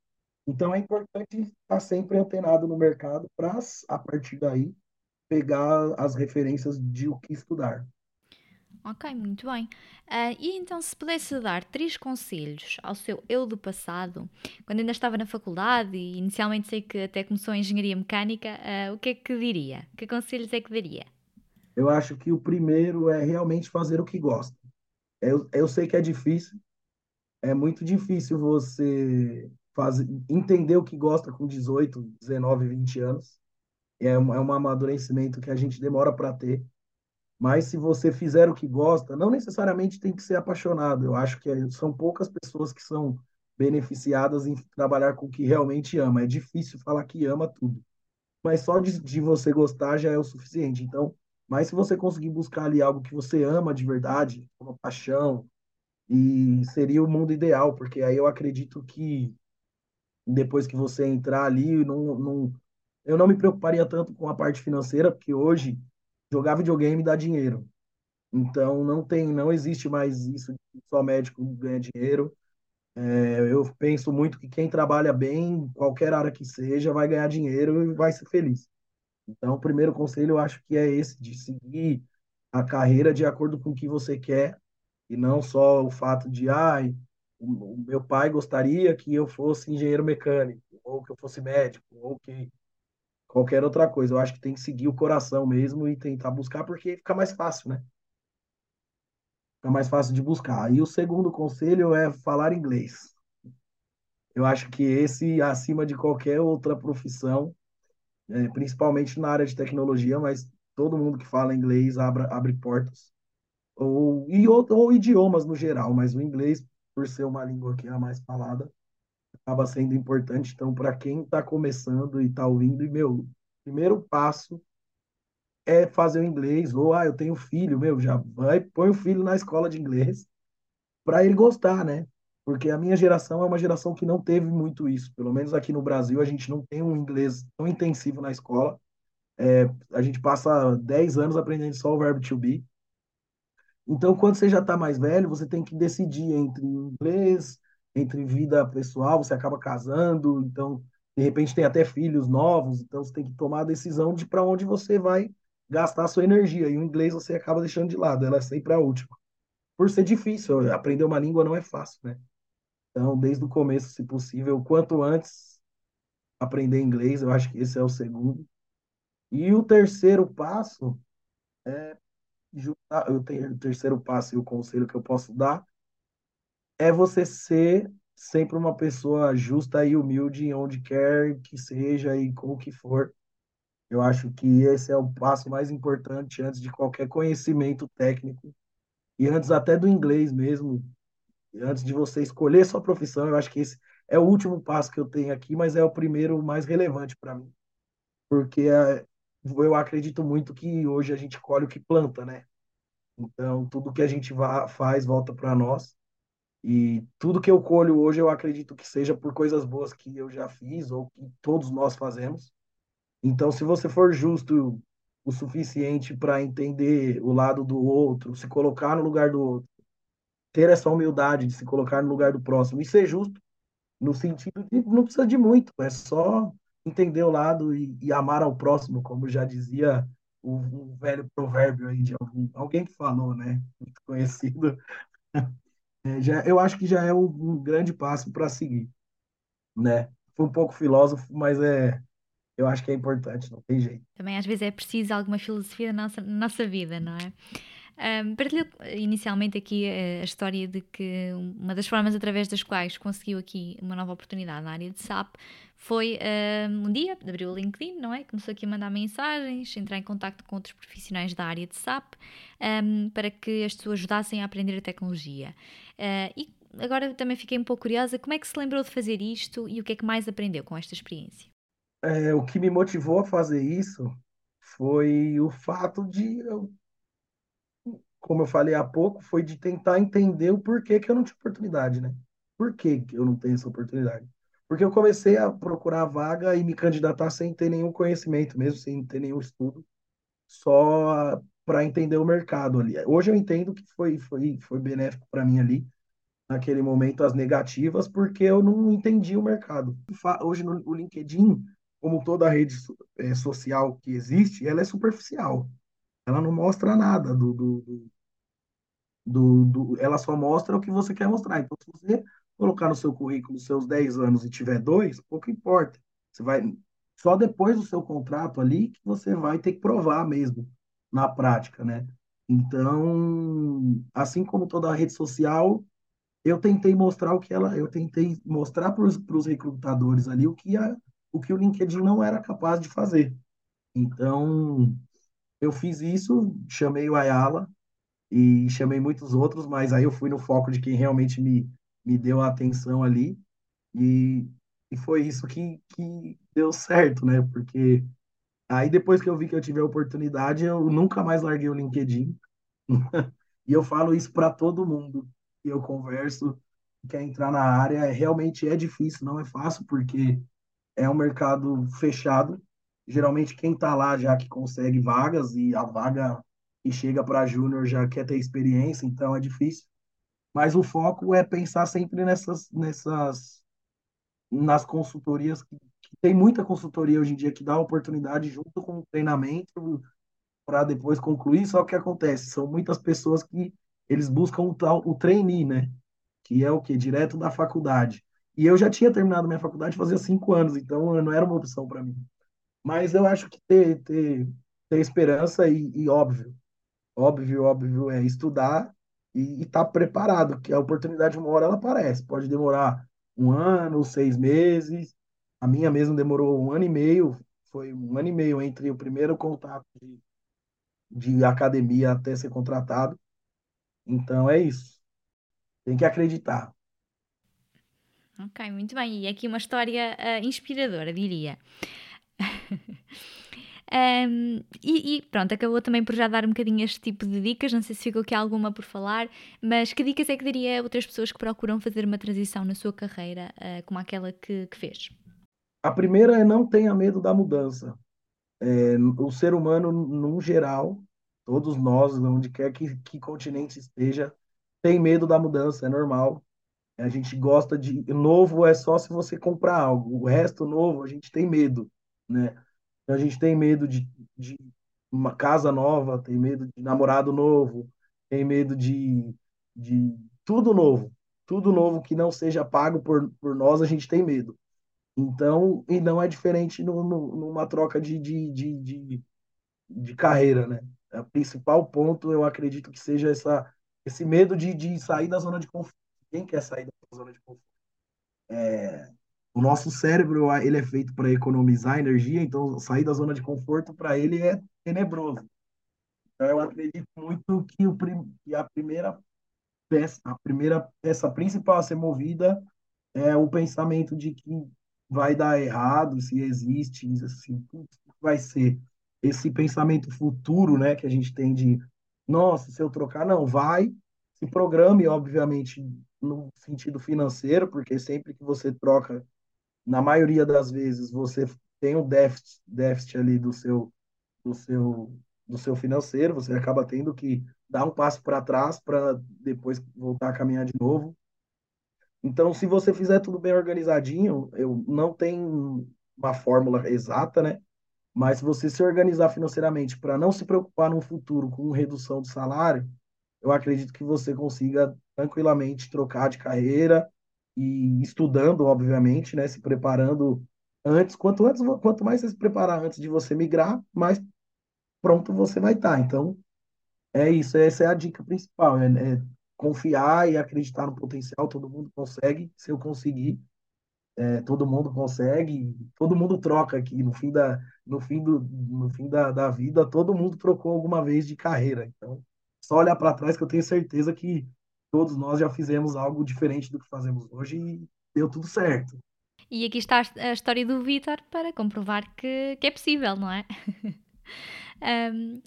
Então é importante estar sempre antenado no mercado para, a partir daí, pegar as referências de o que estudar. Ok, muito bem. Uh, e então, se pudesse dar três conselhos ao seu eu do passado, quando ainda estava na faculdade e inicialmente sei que até começou a engenharia mecânica, uh, o que é que diria? Que conselhos é que daria? Eu acho que o primeiro é realmente fazer o que gosta. Eu, eu sei que é difícil, é muito difícil você fazer, entender o que gosta com 18, 19, 20 anos. É um, é um amadurecimento que a gente demora para ter. Mas se você fizer o que gosta, não necessariamente tem que ser apaixonado. Eu acho que é, são poucas pessoas que são beneficiadas em trabalhar com o que realmente ama. É difícil falar que ama tudo. Mas só de, de você gostar já é o suficiente. Então, mas se você conseguir buscar ali algo que você ama de verdade, uma paixão, e seria o mundo ideal, porque aí eu acredito que depois que você entrar ali, não, não, eu não me preocuparia tanto com a parte financeira, porque hoje jogar videogame dá dinheiro. Então não tem, não existe mais isso de só médico ganha dinheiro. É, eu penso muito que quem trabalha bem, qualquer área que seja, vai ganhar dinheiro e vai ser feliz. Então, o primeiro conselho eu acho que é esse, de seguir a carreira de acordo com o que você quer, e não só o fato de, ai, o meu pai gostaria que eu fosse engenheiro mecânico, ou que eu fosse médico, ou que qualquer outra coisa. Eu acho que tem que seguir o coração mesmo e tentar buscar, porque fica mais fácil, né? Fica mais fácil de buscar. E o segundo conselho é falar inglês. Eu acho que esse, acima de qualquer outra profissão, é, principalmente na área de tecnologia, mas todo mundo que fala inglês abre, abre portas. Ou, e, ou, ou idiomas no geral, mas o inglês, por ser uma língua que é a mais falada, acaba sendo importante. Então, para quem está começando e está ouvindo, e meu, primeiro passo é fazer o inglês, ou ah, eu tenho filho, meu, já vai, põe o filho na escola de inglês para ele gostar, né? porque a minha geração é uma geração que não teve muito isso. Pelo menos aqui no Brasil, a gente não tem um inglês tão intensivo na escola. É, a gente passa 10 anos aprendendo só o verbo to be. Então, quando você já está mais velho, você tem que decidir entre inglês, entre vida pessoal, você acaba casando, então, de repente, tem até filhos novos, então você tem que tomar a decisão de para onde você vai gastar sua energia. E o inglês você acaba deixando de lado, ela é sempre a última. Por ser difícil, aprender uma língua não é fácil, né? Então, desde o começo, se possível, quanto antes, aprender inglês, eu acho que esse é o segundo. E o terceiro passo é eu tenho o terceiro passo e o conselho que eu posso dar é você ser sempre uma pessoa justa e humilde onde quer que seja e com o que for. Eu acho que esse é o passo mais importante antes de qualquer conhecimento técnico e antes até do inglês mesmo, antes de você escolher sua profissão, eu acho que esse é o último passo que eu tenho aqui, mas é o primeiro mais relevante para mim. Porque é, eu acredito muito que hoje a gente colhe o que planta, né? Então, tudo que a gente faz volta para nós. E tudo que eu colho hoje, eu acredito que seja por coisas boas que eu já fiz ou que todos nós fazemos. Então, se você for justo o suficiente para entender o lado do outro, se colocar no lugar do outro, ter essa humildade de se colocar no lugar do próximo e ser justo, no sentido de não precisa de muito, é só entender o lado e, e amar ao próximo, como já dizia o, o, velho provérbio aí de algum, alguém que falou, né? Muito conhecido. É, já, eu acho que já é um, um grande passo para seguir, né? Foi um pouco filósofo, mas é, eu acho que é importante, não tem jeito. Também às vezes é preciso alguma filosofia na nossa, nossa vida, não é? Um, partilhou inicialmente aqui a, história de que uma das formas através das quais conseguiu aqui uma nova oportunidade na área de SAP foi um, um dia, abriu o LinkedIn, não é? Começou aqui a mandar mensagens, entrar em contato com outros profissionais da área de SAP um, para que as pessoas ajudassem a aprender a tecnologia. Uh, e agora também fiquei um pouco curiosa, como é que se lembrou de fazer isto e o que é que mais aprendeu com esta experiência? É, o que me motivou a fazer isso foi o fato de eu como eu falei há pouco, foi de tentar entender o porquê que eu não tinha oportunidade, né? Por que eu não tenho essa oportunidade? Porque eu comecei a procurar vaga e me candidatar sem ter nenhum conhecimento, mesmo sem ter nenhum estudo, só para entender o mercado ali. Hoje eu entendo que foi, foi, foi benéfico para mim ali, naquele momento, as negativas, porque eu não entendi o mercado. Hoje no LinkedIn, como toda rede é, social que existe, ela é superficial ela não mostra nada do, do, do, do, ela só mostra o que você quer mostrar. Então, se você colocar no seu currículo seus 10 anos e tiver dois, pouco importa. Você vai só depois do seu contrato ali que você vai ter que provar mesmo na prática, né? Então, assim como toda rede social, eu tentei mostrar o que ela, eu tentei mostrar para os recrutadores ali o que a, o que o LinkedIn não era capaz de fazer. Então, eu fiz isso, chamei o Ayala e chamei muitos outros, mas aí eu fui no foco de quem realmente me, me deu a atenção ali. E, e foi isso que, que deu certo, né? Porque aí depois que eu vi que eu tive a oportunidade, eu nunca mais larguei o LinkedIn. e eu falo isso para todo mundo que eu converso, quer entrar na área, realmente é difícil, não é fácil, porque é um mercado fechado, geralmente quem está lá já que consegue vagas e a vaga que chega para júnior já quer ter experiência, então é difícil. Mas o foco é pensar sempre nessas, nessas nas consultorias que, que tem muita consultoria hoje em dia que dá oportunidade junto com o treinamento para depois concluir. Só que acontece, são muitas pessoas que eles buscam o, tal, o trainee, né? Que é o que direto da faculdade. E eu já tinha terminado minha faculdade fazia cinco anos, então não era uma opção para mim. Mas eu acho que ter, ter, ter esperança e, e óbvio, óbvio, óbvio é estudar e estar tá preparado, que a oportunidade uma hora ela aparece. Pode demorar um ano, seis meses. A minha mesmo demorou um ano e meio. Foi um ano e meio entre o primeiro contato de, de academia até ser contratado. Então é isso. Tem que acreditar. Ok, muito bem. E aqui uma história uh, inspiradora, diria um, e, e, pronto, acabou também por já dar um bocadinho este tipo de dicas. Não sei se ficou aqui alguma por falar, mas que dicas é que daria a outras pessoas que procuram fazer uma transição na sua carreira, uh, como aquela que, que, fez? A primeira é não tenha medo da mudança. É, o ser humano, no geral, todos nós, onde quer que, que continente esteja, tem medo da mudança, é normal. A gente gosta de. Novo é só se você comprar algo, o resto novo a gente tem medo né? Então, a gente tem medo de, de uma casa nova, tem medo de namorado novo, tem medo de, de tudo novo. Tudo novo que não seja pago por, por nós, a gente tem medo. Então, e não é diferente no, no, numa troca de, de, de, de, de carreira, né? O principal ponto, eu acredito que seja essa, esse medo de, de sair da zona de conforto. Quem quer sair da zona de conforto? É, o nosso cérebro ele é feito para economizar energia, então sair da zona de conforto para ele é tenebroso. Então eu acredito muito que, o, que a primeira peça, a primeira peça principal a ser movida é o pensamento de que vai dar errado, se existe, assim, vai ser esse pensamento futuro, né, que a gente tem de, nossa, se eu trocar, não, vai, se programe, obviamente, no sentido financeiro, porque sempre que você troca, na maioria das vezes, você tem um déficit, déficit ali do seu, do seu, do seu financeiro, você acaba tendo que dar um passo para trás para depois voltar a caminhar de novo. Então, se você fizer tudo bem organizadinho, eu não tem uma fórmula exata, né? Mas se você se organizar financeiramente para não se preocupar no futuro com redução de salário, eu acredito que você consiga tranquilamente trocar de carreira e estudando, obviamente, né? Se preparando antes. Quanto antes, quanto mais você se preparar antes de você migrar, mais pronto você vai estar. Então, é isso. Essa é a dica principal. É, é confiar e acreditar no potencial, todo mundo consegue. Se eu conseguir, é, todo mundo consegue. Todo mundo troca aqui no fim da no fim do no fim da, da vida, todo mundo trocou alguma vez de carreira. Então, só olhar para trás que eu tenho certeza que todos nós já fizemos algo diferente do que fazemos hoje e deu tudo certo. E aqui está a história do Vitor para comprovar que, que é possível, não é? um,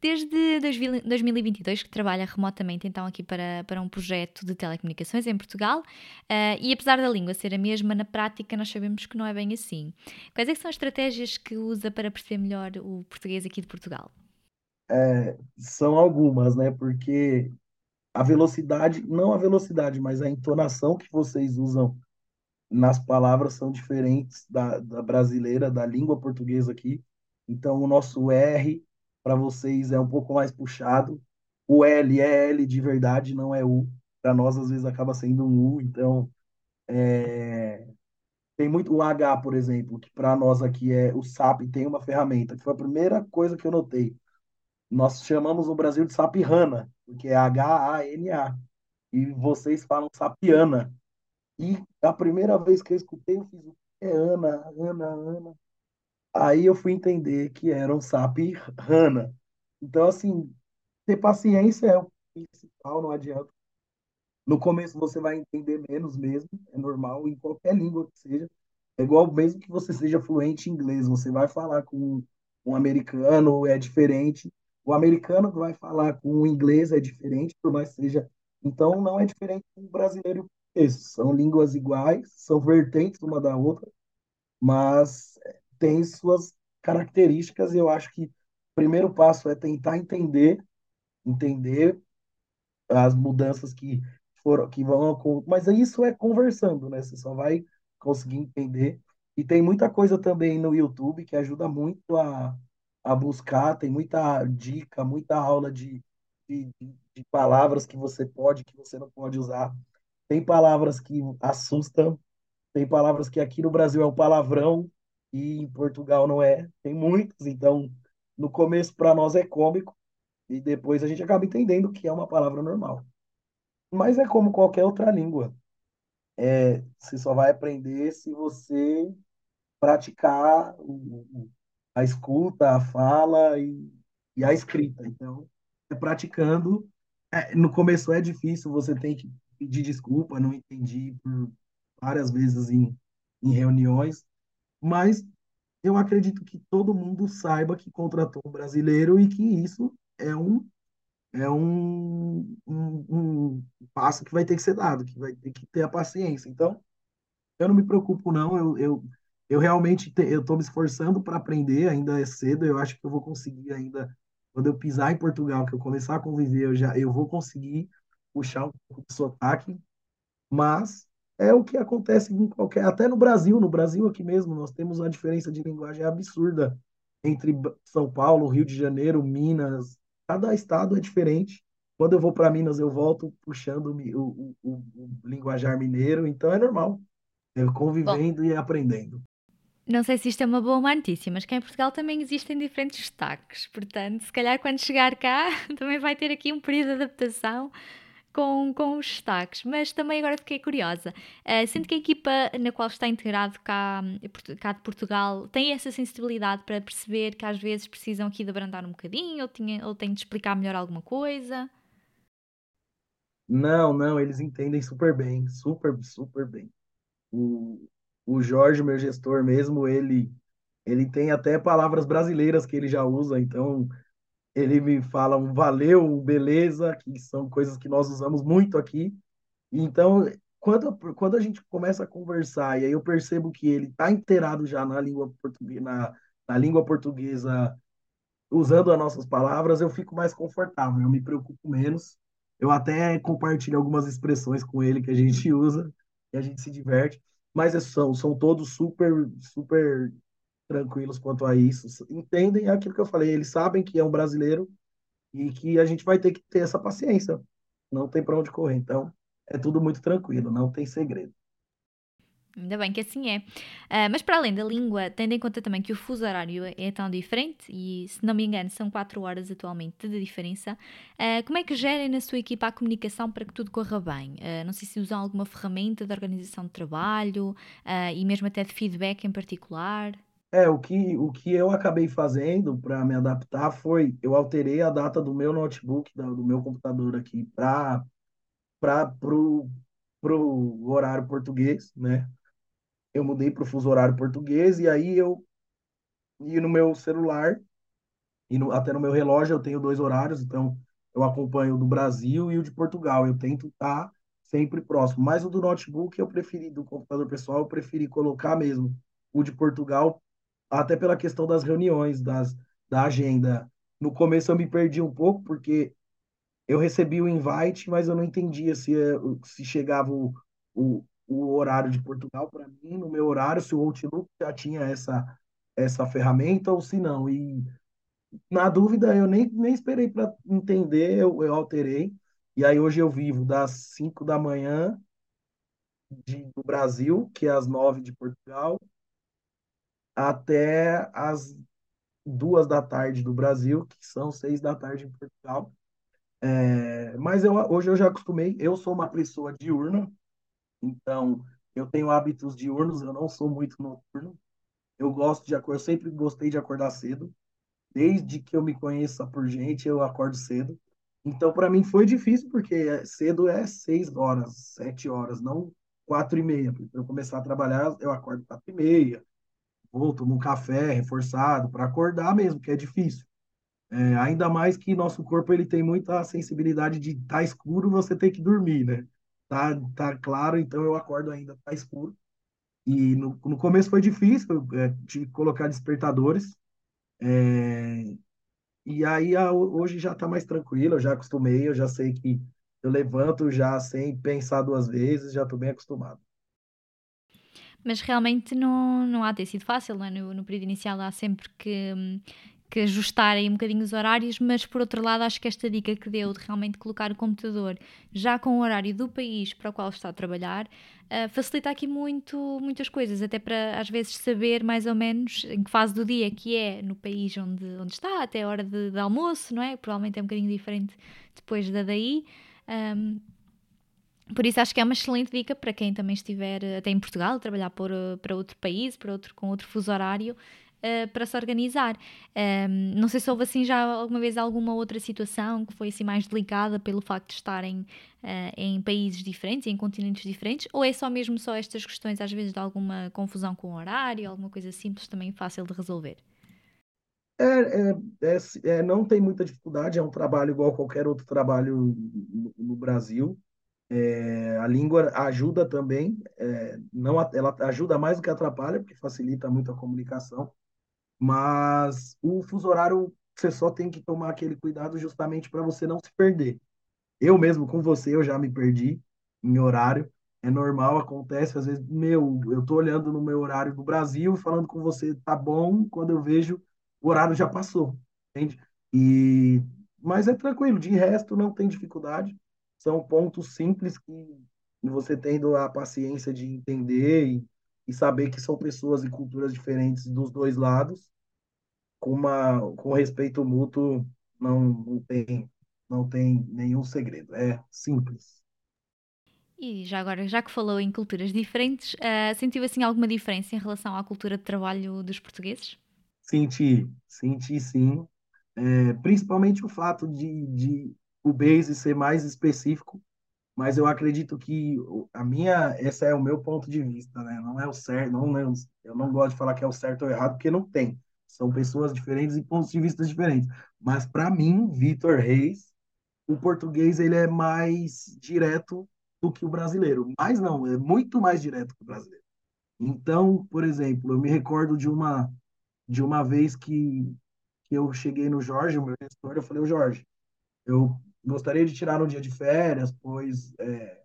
Desde 2022 que trabalha remotamente então aqui para, para um projeto de telecomunicações em Portugal uh, e apesar da língua ser a mesma, na prática nós sabemos que não é bem assim. Quais é são as estratégias que usa para perceber melhor o português aqui de Portugal? É, são algumas, né? Porque a velocidade, não a velocidade, mas a entonação que vocês usam nas palavras são diferentes da, da brasileira, da língua portuguesa aqui. Então, o nosso R para vocês é um pouco mais puxado. O L é L de verdade, não é U. Para nós, às vezes, acaba sendo um U. Então, é... tem muito o H, por exemplo, que para nós aqui é o SAP, tem uma ferramenta, que foi a primeira coisa que eu notei. Nós chamamos no Brasil de SAP HANA, porque é H-A-N-A. E vocês falam Sapiana. E a primeira vez que eu escutei, eu fiz o é Ana, Ana, Ana. Aí eu fui entender que era um SAP HANA. Então, assim, ter paciência é o principal, não adianta. No começo você vai entender menos mesmo, é normal, em qualquer língua que seja. É igual mesmo que você seja fluente em inglês, você vai falar com um americano, é diferente. O americano que vai falar com o inglês é diferente, por mais seja. Então, não é diferente do brasileiro o português. São línguas iguais, são vertentes uma da outra, mas tem suas características e eu acho que o primeiro passo é tentar entender, entender as mudanças que foram, que vão, mas isso é conversando, né? Você só vai conseguir entender. E tem muita coisa também no YouTube que ajuda muito a, a buscar, tem muita dica, muita aula de, de, de palavras que você pode, que você não pode usar. Tem palavras que assustam, tem palavras que aqui no Brasil é um palavrão, e em Portugal não é. Tem muitos, então no começo para nós é cômico e depois a gente acaba entendendo que é uma palavra normal. Mas é como qualquer outra língua. É, você só vai aprender se você praticar a escuta, a fala e, e a escrita. Então, é praticando. É, no começo é difícil, você tem que pedir desculpa, não entendi por várias vezes em, em reuniões, mas eu acredito que todo mundo saiba que contratou um brasileiro e que isso é um é um, um, um, passo que vai ter que ser dado, que vai ter que ter a paciência. Então, eu não me preocupo não, eu, eu, eu realmente te, eu estou me esforçando para aprender, ainda é cedo, eu acho que eu vou conseguir ainda, quando eu pisar em Portugal, que eu começar a conviver, eu já eu vou conseguir puxar um pouco do sotaque, mas é o que acontece em qualquer. Até no Brasil, no Brasil aqui mesmo, nós temos uma diferença de linguagem absurda entre São Paulo, Rio de Janeiro, Minas. Cada estado é diferente. Quando eu vou para Minas, eu volto puxando o, o, o, o, linguajar mineiro, então é normal. é convivendo Bom, e aprendendo. Não sei se isto é uma boa ou má notícia, mas cá em Portugal também existem diferentes destaques. Portanto, se calhar quando chegar cá também vai ter aqui um período de adaptação com, com os destaques. Mas também agora fiquei curiosa. Uh, sendo que a equipa na qual está integrado cá, cá de Portugal tem essa sensibilidade para perceber que às vezes precisam aqui de abrandar um bocadinho ou, tinha, ou tem de explicar melhor alguma coisa? Não, não, eles entendem super bem, super, super bem. O, o Jorge, meu gestor mesmo, ele ele tem até palavras brasileiras que ele já usa, então ele me fala um valeu, um beleza, que são coisas que nós usamos muito aqui. Então, quando, quando a gente começa a conversar e aí eu percebo que ele está inteirado já na língua na, na língua portuguesa, usando as nossas palavras, eu fico mais confortável, eu me preocupo menos. Eu até compartilho algumas expressões com ele que a gente usa e a gente se diverte mas são, são todos super, super tranquilos quanto a isso. Entendem aquilo que eu falei, eles sabem que é um brasileiro e que a gente vai ter que ter essa paciência. Não tem para onde correr. Então, é tudo muito tranquilo, não tem segredo. Ainda bem que assim é. Uh, mas para além da língua, tendo em conta também que o fuso horário é tão diferente, e se não me engano são 4 horas atualmente de diferença, uh, como é que gerem na sua equipa a comunicação para que tudo corra bem? Uh, não sei se usam alguma ferramenta de organização de trabalho e mesmo até de feedback em particular. É, o que, o que eu acabei fazendo para me adaptar foi, eu alterei a data do meu notebook, do meu computador aqui, para o horário português, né? Eu mudei para o fuso horário português e aí eu e no meu celular e no, até no meu relógio eu tenho dois horários, então eu acompanho o do Brasil e o de Portugal. Eu tento estar sempre próximo. Mas o do notebook eu preferi, do computador pessoal, eu preferi colocar mesmo o de Portugal, até pela questão das reuniões, das, da agenda. No começo eu me perdi um pouco, porque eu recebi o invite, mas eu não entendia se, se chegava o, o, o horário de Portugal para mim, no meu horário, se o Outlook já tinha essa, essa ferramenta ou se não. E na dúvida, eu nem, nem esperei para entender, eu, eu alterei. E aí hoje eu vivo das 5 da manhã de, do Brasil, que é às 9 de Portugal, até às duas da tarde do Brasil, que são seis da tarde em Portugal. É, mas eu, hoje eu já acostumei, eu sou uma pessoa diurna, então, eu tenho hábitos diurnos, eu não sou muito noturno. Eu gosto de acordar, eu sempre gostei de acordar cedo. Desde que eu me conheça por gente, eu acordo cedo. Então, para mim foi difícil, porque cedo é seis horas, sete horas, não quatro e meia. Para eu começar a trabalhar, eu acordo quatro e meia. Vou, tomo um café reforçado para acordar mesmo, que é difícil. É, ainda mais que nosso corpo ele tem muita sensibilidade de estar tá escuro, você tem que dormir, né? Tá, tá claro, então eu acordo ainda, tá escuro. E no, no começo foi difícil, é, que colocar despertadores. É, e aí a, hoje já tá mais tranquilo, eu já acostumei, eu já sei que eu levanto já sem pensar duas vezes, já tô bem acostumado. Mas realmente não, não há de ter sido fácil, não é? no, no período inicial há sempre que, que ajustarem um bocadinho os horários, mas por outro lado, acho que esta dica que deu de realmente colocar o computador já com o horário do país para o qual está a trabalhar uh, facilita aqui muito, muitas coisas, até para às vezes saber mais ou menos em que fase do dia que é no país onde, onde está, até a hora de, de almoço, não é? Provavelmente é um bocadinho diferente depois da daí. Um, por isso acho que é uma excelente dica para quem também estiver até em Portugal, trabalhar por, para outro país, para outro, com outro fuso horário, uh, para se organizar. Um, não sei se houve assim já alguma vez alguma outra situação que foi assim mais delicada pelo facto de estarem uh, em países diferentes, em continentes diferentes, ou é só mesmo só estas questões às vezes de alguma confusão com o horário, alguma coisa simples também fácil de resolver? É, é, é, é, não tem muita dificuldade, é um trabalho igual qualquer outro trabalho no, no Brasil. É, a língua ajuda também, é, não, ela ajuda mais do que atrapalha, porque facilita muito a comunicação. Mas o fuso horário, você só tem que tomar aquele cuidado justamente para você não se perder. Eu mesmo, com você, eu já me perdi em horário. É normal, acontece. Às vezes, meu, eu tô olhando no meu horário do Brasil, falando com você, tá bom, quando eu vejo, o horário já passou, entende? E... Mas é tranquilo, de resto não tem dificuldade. São pontos simples que você tendo a paciência de entender e, e saber que são pessoas e culturas diferentes dos dois lados, com uma com respeito mútuo, não, não tem não tem nenhum segredo. É simples. E já agora, já que falou em culturas diferentes, uh, sentiu assim alguma diferença em relação à cultura de trabalho dos portugueses? Senti, senti sim. É, principalmente o fato de, de o base ser mais específico, mas eu acredito que a minha, esse é o meu ponto de vista, né? Não é o certo, não, é eu não gosto de falar que é o certo ou errado, porque não tem. São pessoas diferentes e pontos de vista diferentes. Mas para mim, Vitor Reis, o português ele é mais direto do que o brasileiro. Mas não, é muito mais direto que o brasileiro. Então, por exemplo, eu me recordo de uma de uma vez que, que eu cheguei no Jorge, o meu gestor, eu falei, o Jorge, eu gostaria de tirar um dia de férias, pois é,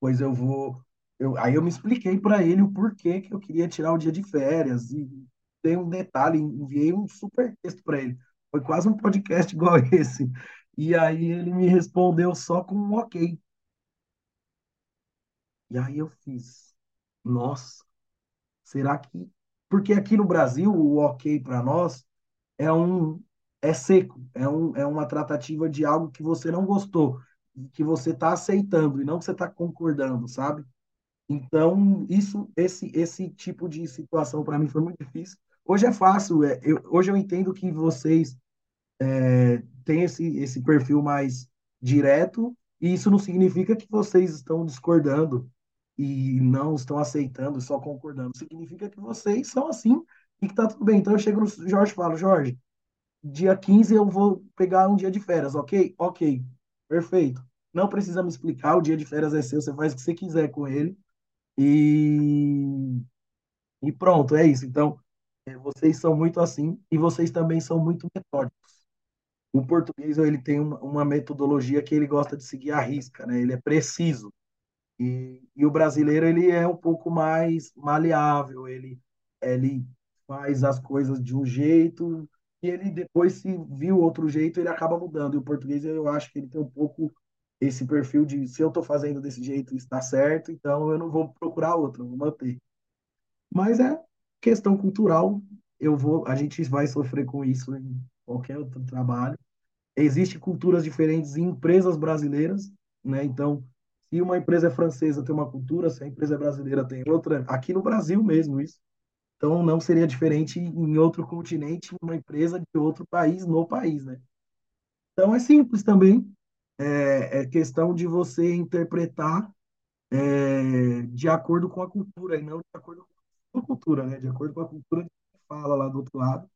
pois eu vou eu, aí eu me expliquei para ele o porquê que eu queria tirar o dia de férias e dei um detalhe, enviei um super texto para ele. Foi quase um podcast igual esse. E aí ele me respondeu só com um ok. E aí eu fiz, nossa, será que. Porque aqui no Brasil, o ok para nós é um é seco, é, um, é uma tratativa de algo que você não gostou, que você está aceitando e não que você está concordando, sabe? Então, isso, esse, esse tipo de situação para mim foi muito difícil. Hoje é fácil, é, eu, hoje eu entendo que vocês é, têm esse, esse perfil mais direto, e isso não significa que vocês estão discordando e não estão aceitando, só concordando. Significa que vocês são assim e que tá tudo bem. Então eu chego no Jorge e falo, Jorge, dia 15 eu vou pegar um dia de férias, ok? Ok, perfeito. Não precisa me explicar, o dia de férias é seu, você faz o que você quiser com ele. E, e pronto, é isso. Então, é, vocês são muito assim e vocês também são muito metódicos. O português ele tem uma, metodologia que ele gosta de seguir à risca, né? Ele é preciso. E, e o brasileiro ele é um pouco mais maleável, ele, ele faz as coisas de um jeito e ele depois se viu outro jeito ele acaba mudando. E o português eu acho que ele tem um pouco esse perfil de se eu estou fazendo desse jeito está certo, então eu não vou procurar outro, vou manter. Mas é questão cultural, eu vou, a gente vai sofrer com isso em qualquer outro trabalho. Existem culturas diferentes em empresas brasileiras, né? Então se uma empresa é francesa tem uma cultura, se a empresa é brasileira tem outra, aqui no Brasil mesmo isso. Então não seria diferente em outro continente, uma empresa de outro país no país, né? Então é simples também, é, é questão de você interpretar é, de acordo com a cultura e não de acordo com a cultura, né? De acordo com a cultura que fala lá do outro lado.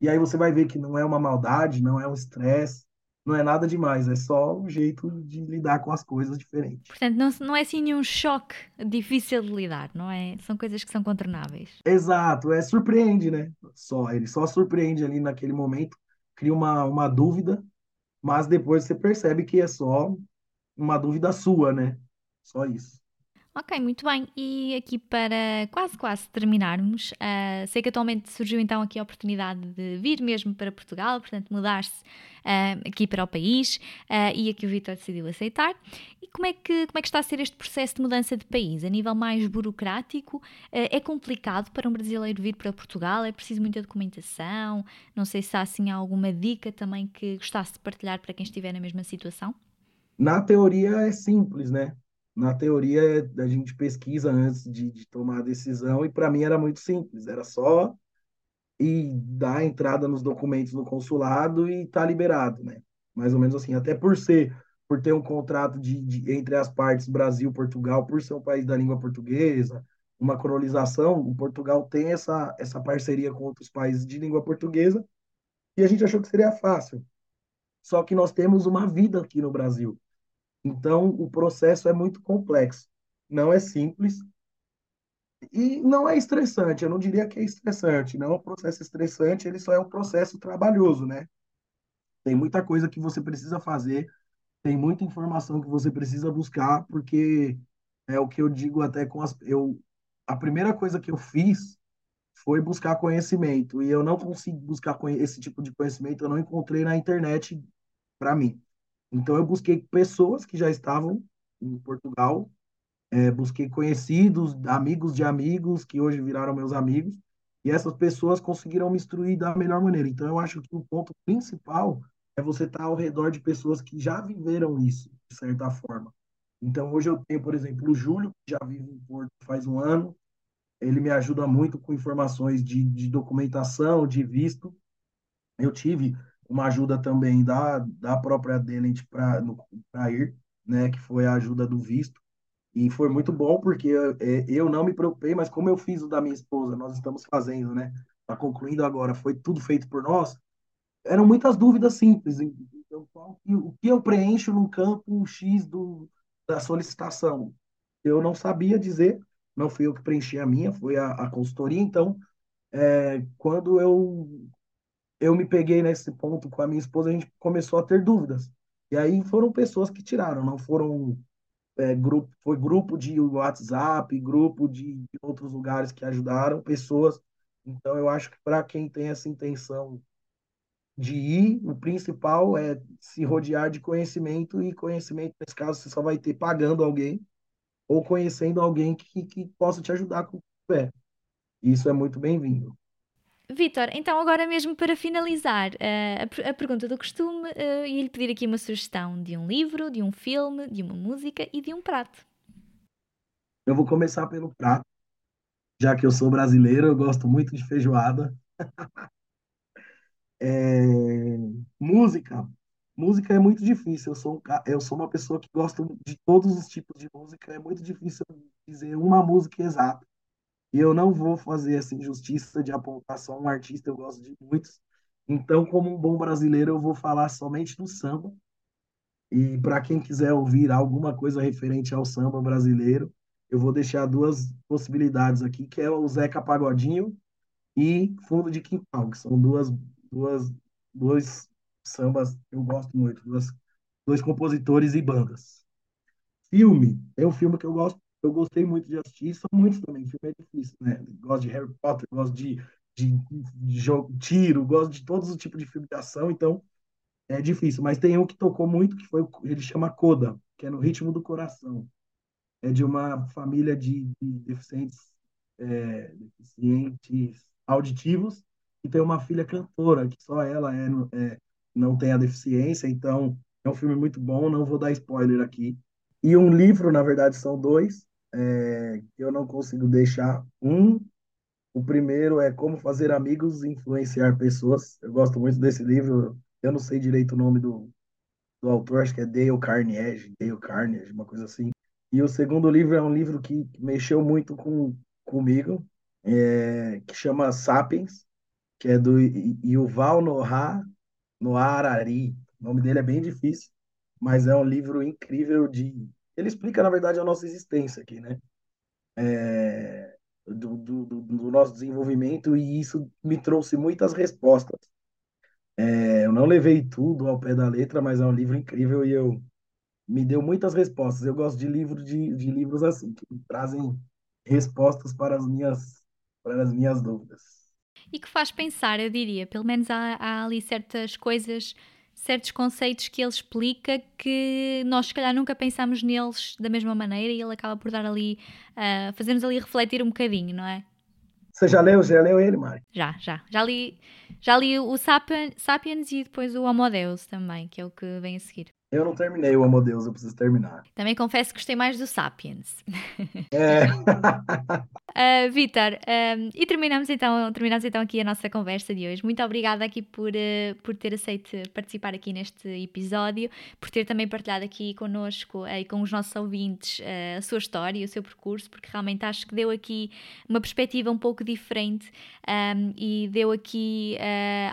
E aí você vai ver que não é uma maldade, não é um estresse, não é nada demais, é só um jeito de lidar com as coisas diferentes. Portanto, não, não é assim nenhum choque difícil de lidar, não é? São coisas que são contornáveis. Exato, é surpreende, né? Só, ele só surpreende ali naquele momento, cria uma, uma dúvida, mas depois você percebe que é só uma dúvida sua, né? Só isso. Ok, muito bem. E aqui para quase quase terminarmos, uh, sei que atualmente surgiu então aqui a oportunidade de vir mesmo para Portugal, portanto mudar-se uh, aqui para o país uh, e aqui o Vitor decidiu aceitar. E como é, que, como é que está a ser este processo de mudança de país? A nível mais burocrático, é complicado para um brasileiro vir para Portugal? É preciso muita documentação? Não sei se há assim alguma dica também que gostasse de partilhar para quem estiver na mesma situação? Na teoria é simples, né? Na teoria a gente pesquisa antes de, de tomar a decisão e para mim era muito simples, era só ir dar a entrada nos documentos no consulado e tá liberado, né? Mais ou menos assim, até por ser por ter um contrato de, de entre as partes Brasil Portugal, por ser um país da língua portuguesa, uma colonização, o Portugal tem essa essa parceria com outros países de língua portuguesa e a gente achou que seria fácil. Só que nós temos uma vida aqui no Brasil então, o processo é muito complexo. Não é simples e não é estressante. Eu não diria que é estressante. Não é um processo estressante, ele só é um processo trabalhoso, né? Tem muita coisa que você precisa fazer, tem muita informação que você precisa buscar, porque é o que eu digo até com as. Eu, a primeira coisa que eu fiz foi buscar conhecimento, e eu não consegui buscar esse tipo de conhecimento, eu não encontrei na internet para mim. Então eu busquei pessoas que já estavam em Portugal, é, busquei conhecidos, amigos de amigos, que hoje viraram meus amigos, e essas pessoas conseguiram me instruir da melhor maneira. Então, eu acho que o ponto principal é você estar ao redor de pessoas que já viveram isso, de certa forma. Então, hoje eu tenho, por exemplo, o Júlio, que já vive em Porto faz um ano, ele me ajuda muito com informações de, de documentação, de visto. Eu tive uma ajuda também da, da própria Delent para ir, né, que foi a ajuda do visto. E foi muito bom, porque eu, é, eu não me preocupei, mas como eu fiz o da minha esposa, nós estamos fazendo, né? Está concluindo agora, foi tudo feito por nós. Eram muitas dúvidas simples. Então, o que eu preencho no campo X do, da solicitação? Eu não sabia dizer, não fui eu que preenchi a minha, foi a, a consultoria. Então, é, quando eu, eu me peguei nesse ponto com a minha esposa, a gente começou a ter dúvidas. E aí foram pessoas que tiraram, não foram é, grupo, foi grupo de WhatsApp, grupo de, de outros lugares que ajudaram pessoas. Então, eu acho que para quem tem essa intenção de ir, o principal é se rodear de conhecimento, e conhecimento, nesse caso, você só vai ter pagando alguém ou conhecendo alguém que, que possa te ajudar com o pé. Isso é muito bem-vindo. Vitor, então agora mesmo para finalizar uh, a, a, pergunta do costume, uh, ia-lhe pedir aqui uma sugestão de um livro, de um filme, de uma música e de um prato. Eu vou começar pelo prato, já que eu sou brasileiro, eu gosto muito de feijoada. é, música. Música é muito difícil. Eu sou, um, eu sou uma pessoa que gosta de todos os tipos de música. É muito difícil dizer uma música exata. E eu não vou fazer essa injustiça de apontar só um artista, eu gosto de muitos. Então, como um bom brasileiro, eu vou falar somente do samba. E para quem quiser ouvir alguma coisa referente ao samba brasileiro, eu vou deixar duas possibilidades aqui, que é o Zeca Pagodinho e Fundo de Quintal, que são duas, duas, dois sambas que eu gosto muito, duas, dois compositores e bandas. Filme, é um filme que eu gosto eu gostei muito de assistir, são muitos também, filme é difícil, né? Gosto de Harry Potter, gosto de, de, de jogo, tiro, gosto de todos os tipos de filme de ação, então é difícil. Mas tem um que tocou muito, que foi, ele chama Coda, que é no ritmo do coração. É de uma família de, de deficientes, é, deficientes auditivos, e tem uma filha cantora, que só ela é, é, não tem a deficiência, então é um filme muito bom, não vou dar spoiler aqui. E um livro, na verdade, são dois é, eu não consigo deixar um. O primeiro é Como Fazer Amigos e Influenciar Pessoas. Eu gosto muito desse livro. Eu não sei direito o nome do, do autor, acho que é Dale Carnegie, Dale Carnegie, uma coisa assim. E o segundo livro é um livro que mexeu muito com, comigo, é, que chama Sapiens, que é do Yuval Noah, Noah Harari. O nome dele é bem difícil, mas é um livro incrível de ele explica, na verdade, a nossa existência aqui, né? É, do, do, do, nosso desenvolvimento, e isso me trouxe muitas respostas. É, eu não levei tudo ao pé da letra, mas é um livro incrível e eu me deu muitas respostas. Eu gosto de livros de, de livros assim, que trazem respostas para as minhas, para as minhas dúvidas. E que faz pensar, eu diria, pelo menos há, há ali certas coisas certos conceitos que ele explica que nós se calhar nunca pensamos neles da mesma maneira e ele acaba por dar ali, uh, fazer-nos ali refletir um bocadinho, não é? Você já leu, já leu ele, Mari? Já, já. Já li, já li o Sapiens e depois o Homo Deus também, que é o que vem a seguir. Eu não terminei o Amo Deus, eu preciso terminar. Também confesso que gostei mais do Sapiens. É. uh, Vitor, um, e terminamos então, terminamos então aqui a nossa conversa de hoje. Muito obrigada aqui por, uh, por ter aceito participar aqui neste episódio, por ter também partilhado aqui connosco uh, e com os nossos ouvintes a sua história e o seu percurso, porque realmente acho que deu aqui uma perspectiva um pouco diferente um, e deu aqui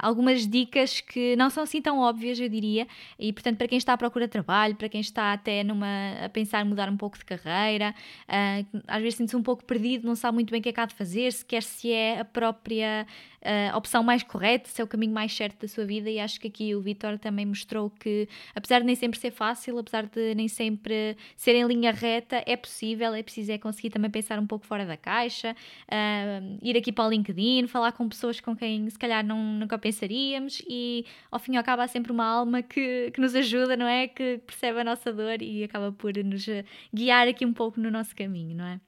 algumas dicas que não são assim tão óbvias, eu diria, e portanto para quem está a procura de trabalho, para quem está até numa, a pensar em mudar um pouco de carreira, uh, às vezes sente-se um pouco perdido, não sabe muito bem o que é que há de fazer, sequer se é a própria a opção mais correta, se é o caminho mais certo da sua vida. E acho que aqui o Vitor também mostrou que, apesar de nem sempre ser fácil, apesar de nem sempre ser em linha reta, é possível, é preciso é conseguir também pensar um pouco fora da caixa, uh, ir aqui para o LinkedIn, falar com pessoas com quem se calhar não, nunca pensaríamos e ao fim e ao cabo há sempre uma alma que, que nos ajuda, não é? Que percebe a nossa dor e acaba por nos guiar aqui um pouco no nosso caminho, não é?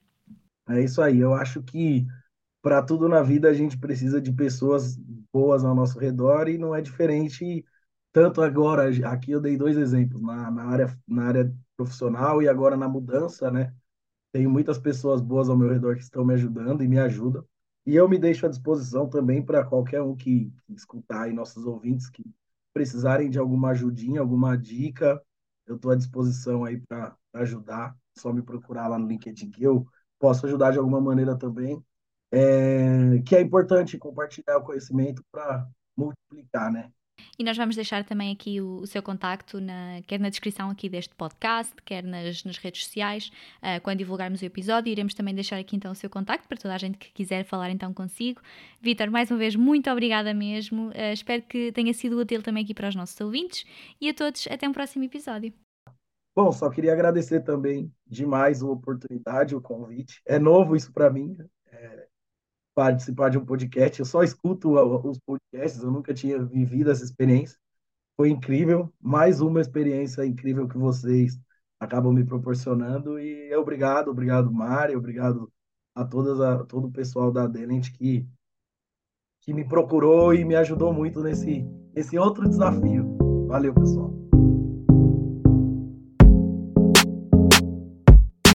É isso aí. Eu acho que para tudo na vida a gente precisa de pessoas boas ao nosso redor e não é diferente tanto agora. Aqui eu dei dois exemplos na, na área na área profissional e agora na mudança, né? Tenho muitas pessoas boas ao meu redor que estão me ajudando e me ajudam. E eu me deixo à disposição também para qualquer um que, que escutar aí, nossos ouvintes que precisarem de alguma ajudinha, alguma dica, eu estou à disposição aí para ajudar. Só me procurar lá no LinkedIn que eu posso ajudar de alguma maneira também. É, que é importante compartilhar o conhecimento para multiplicar, né? E nós vamos deixar também aqui o, o seu contacto, na, quer na descrição aqui deste podcast, quer nas, nas redes sociais, uh, quando divulgarmos o episódio. Iremos também deixar aqui então o seu contacto para toda a gente que quiser falar então consigo. Vitor, mais uma vez, muito obrigada mesmo. Uh, espero que tenha sido útil também aqui para os nossos ouvintes e a todos até um próximo episódio. Bom, só queria agradecer também demais a oportunidade, o convite. É novo isso para mim, é, participar de um podcast. Eu só escuto os podcasts, eu nunca tinha vivido essa experiência. Foi incrível, mais uma experiência incrível que vocês acabam me proporcionando. E obrigado, obrigado, Mari, obrigado a, todas a todo o pessoal da Delent que, que me procurou e me ajudou muito nesse, nesse outro desafio. Valeu, pessoal.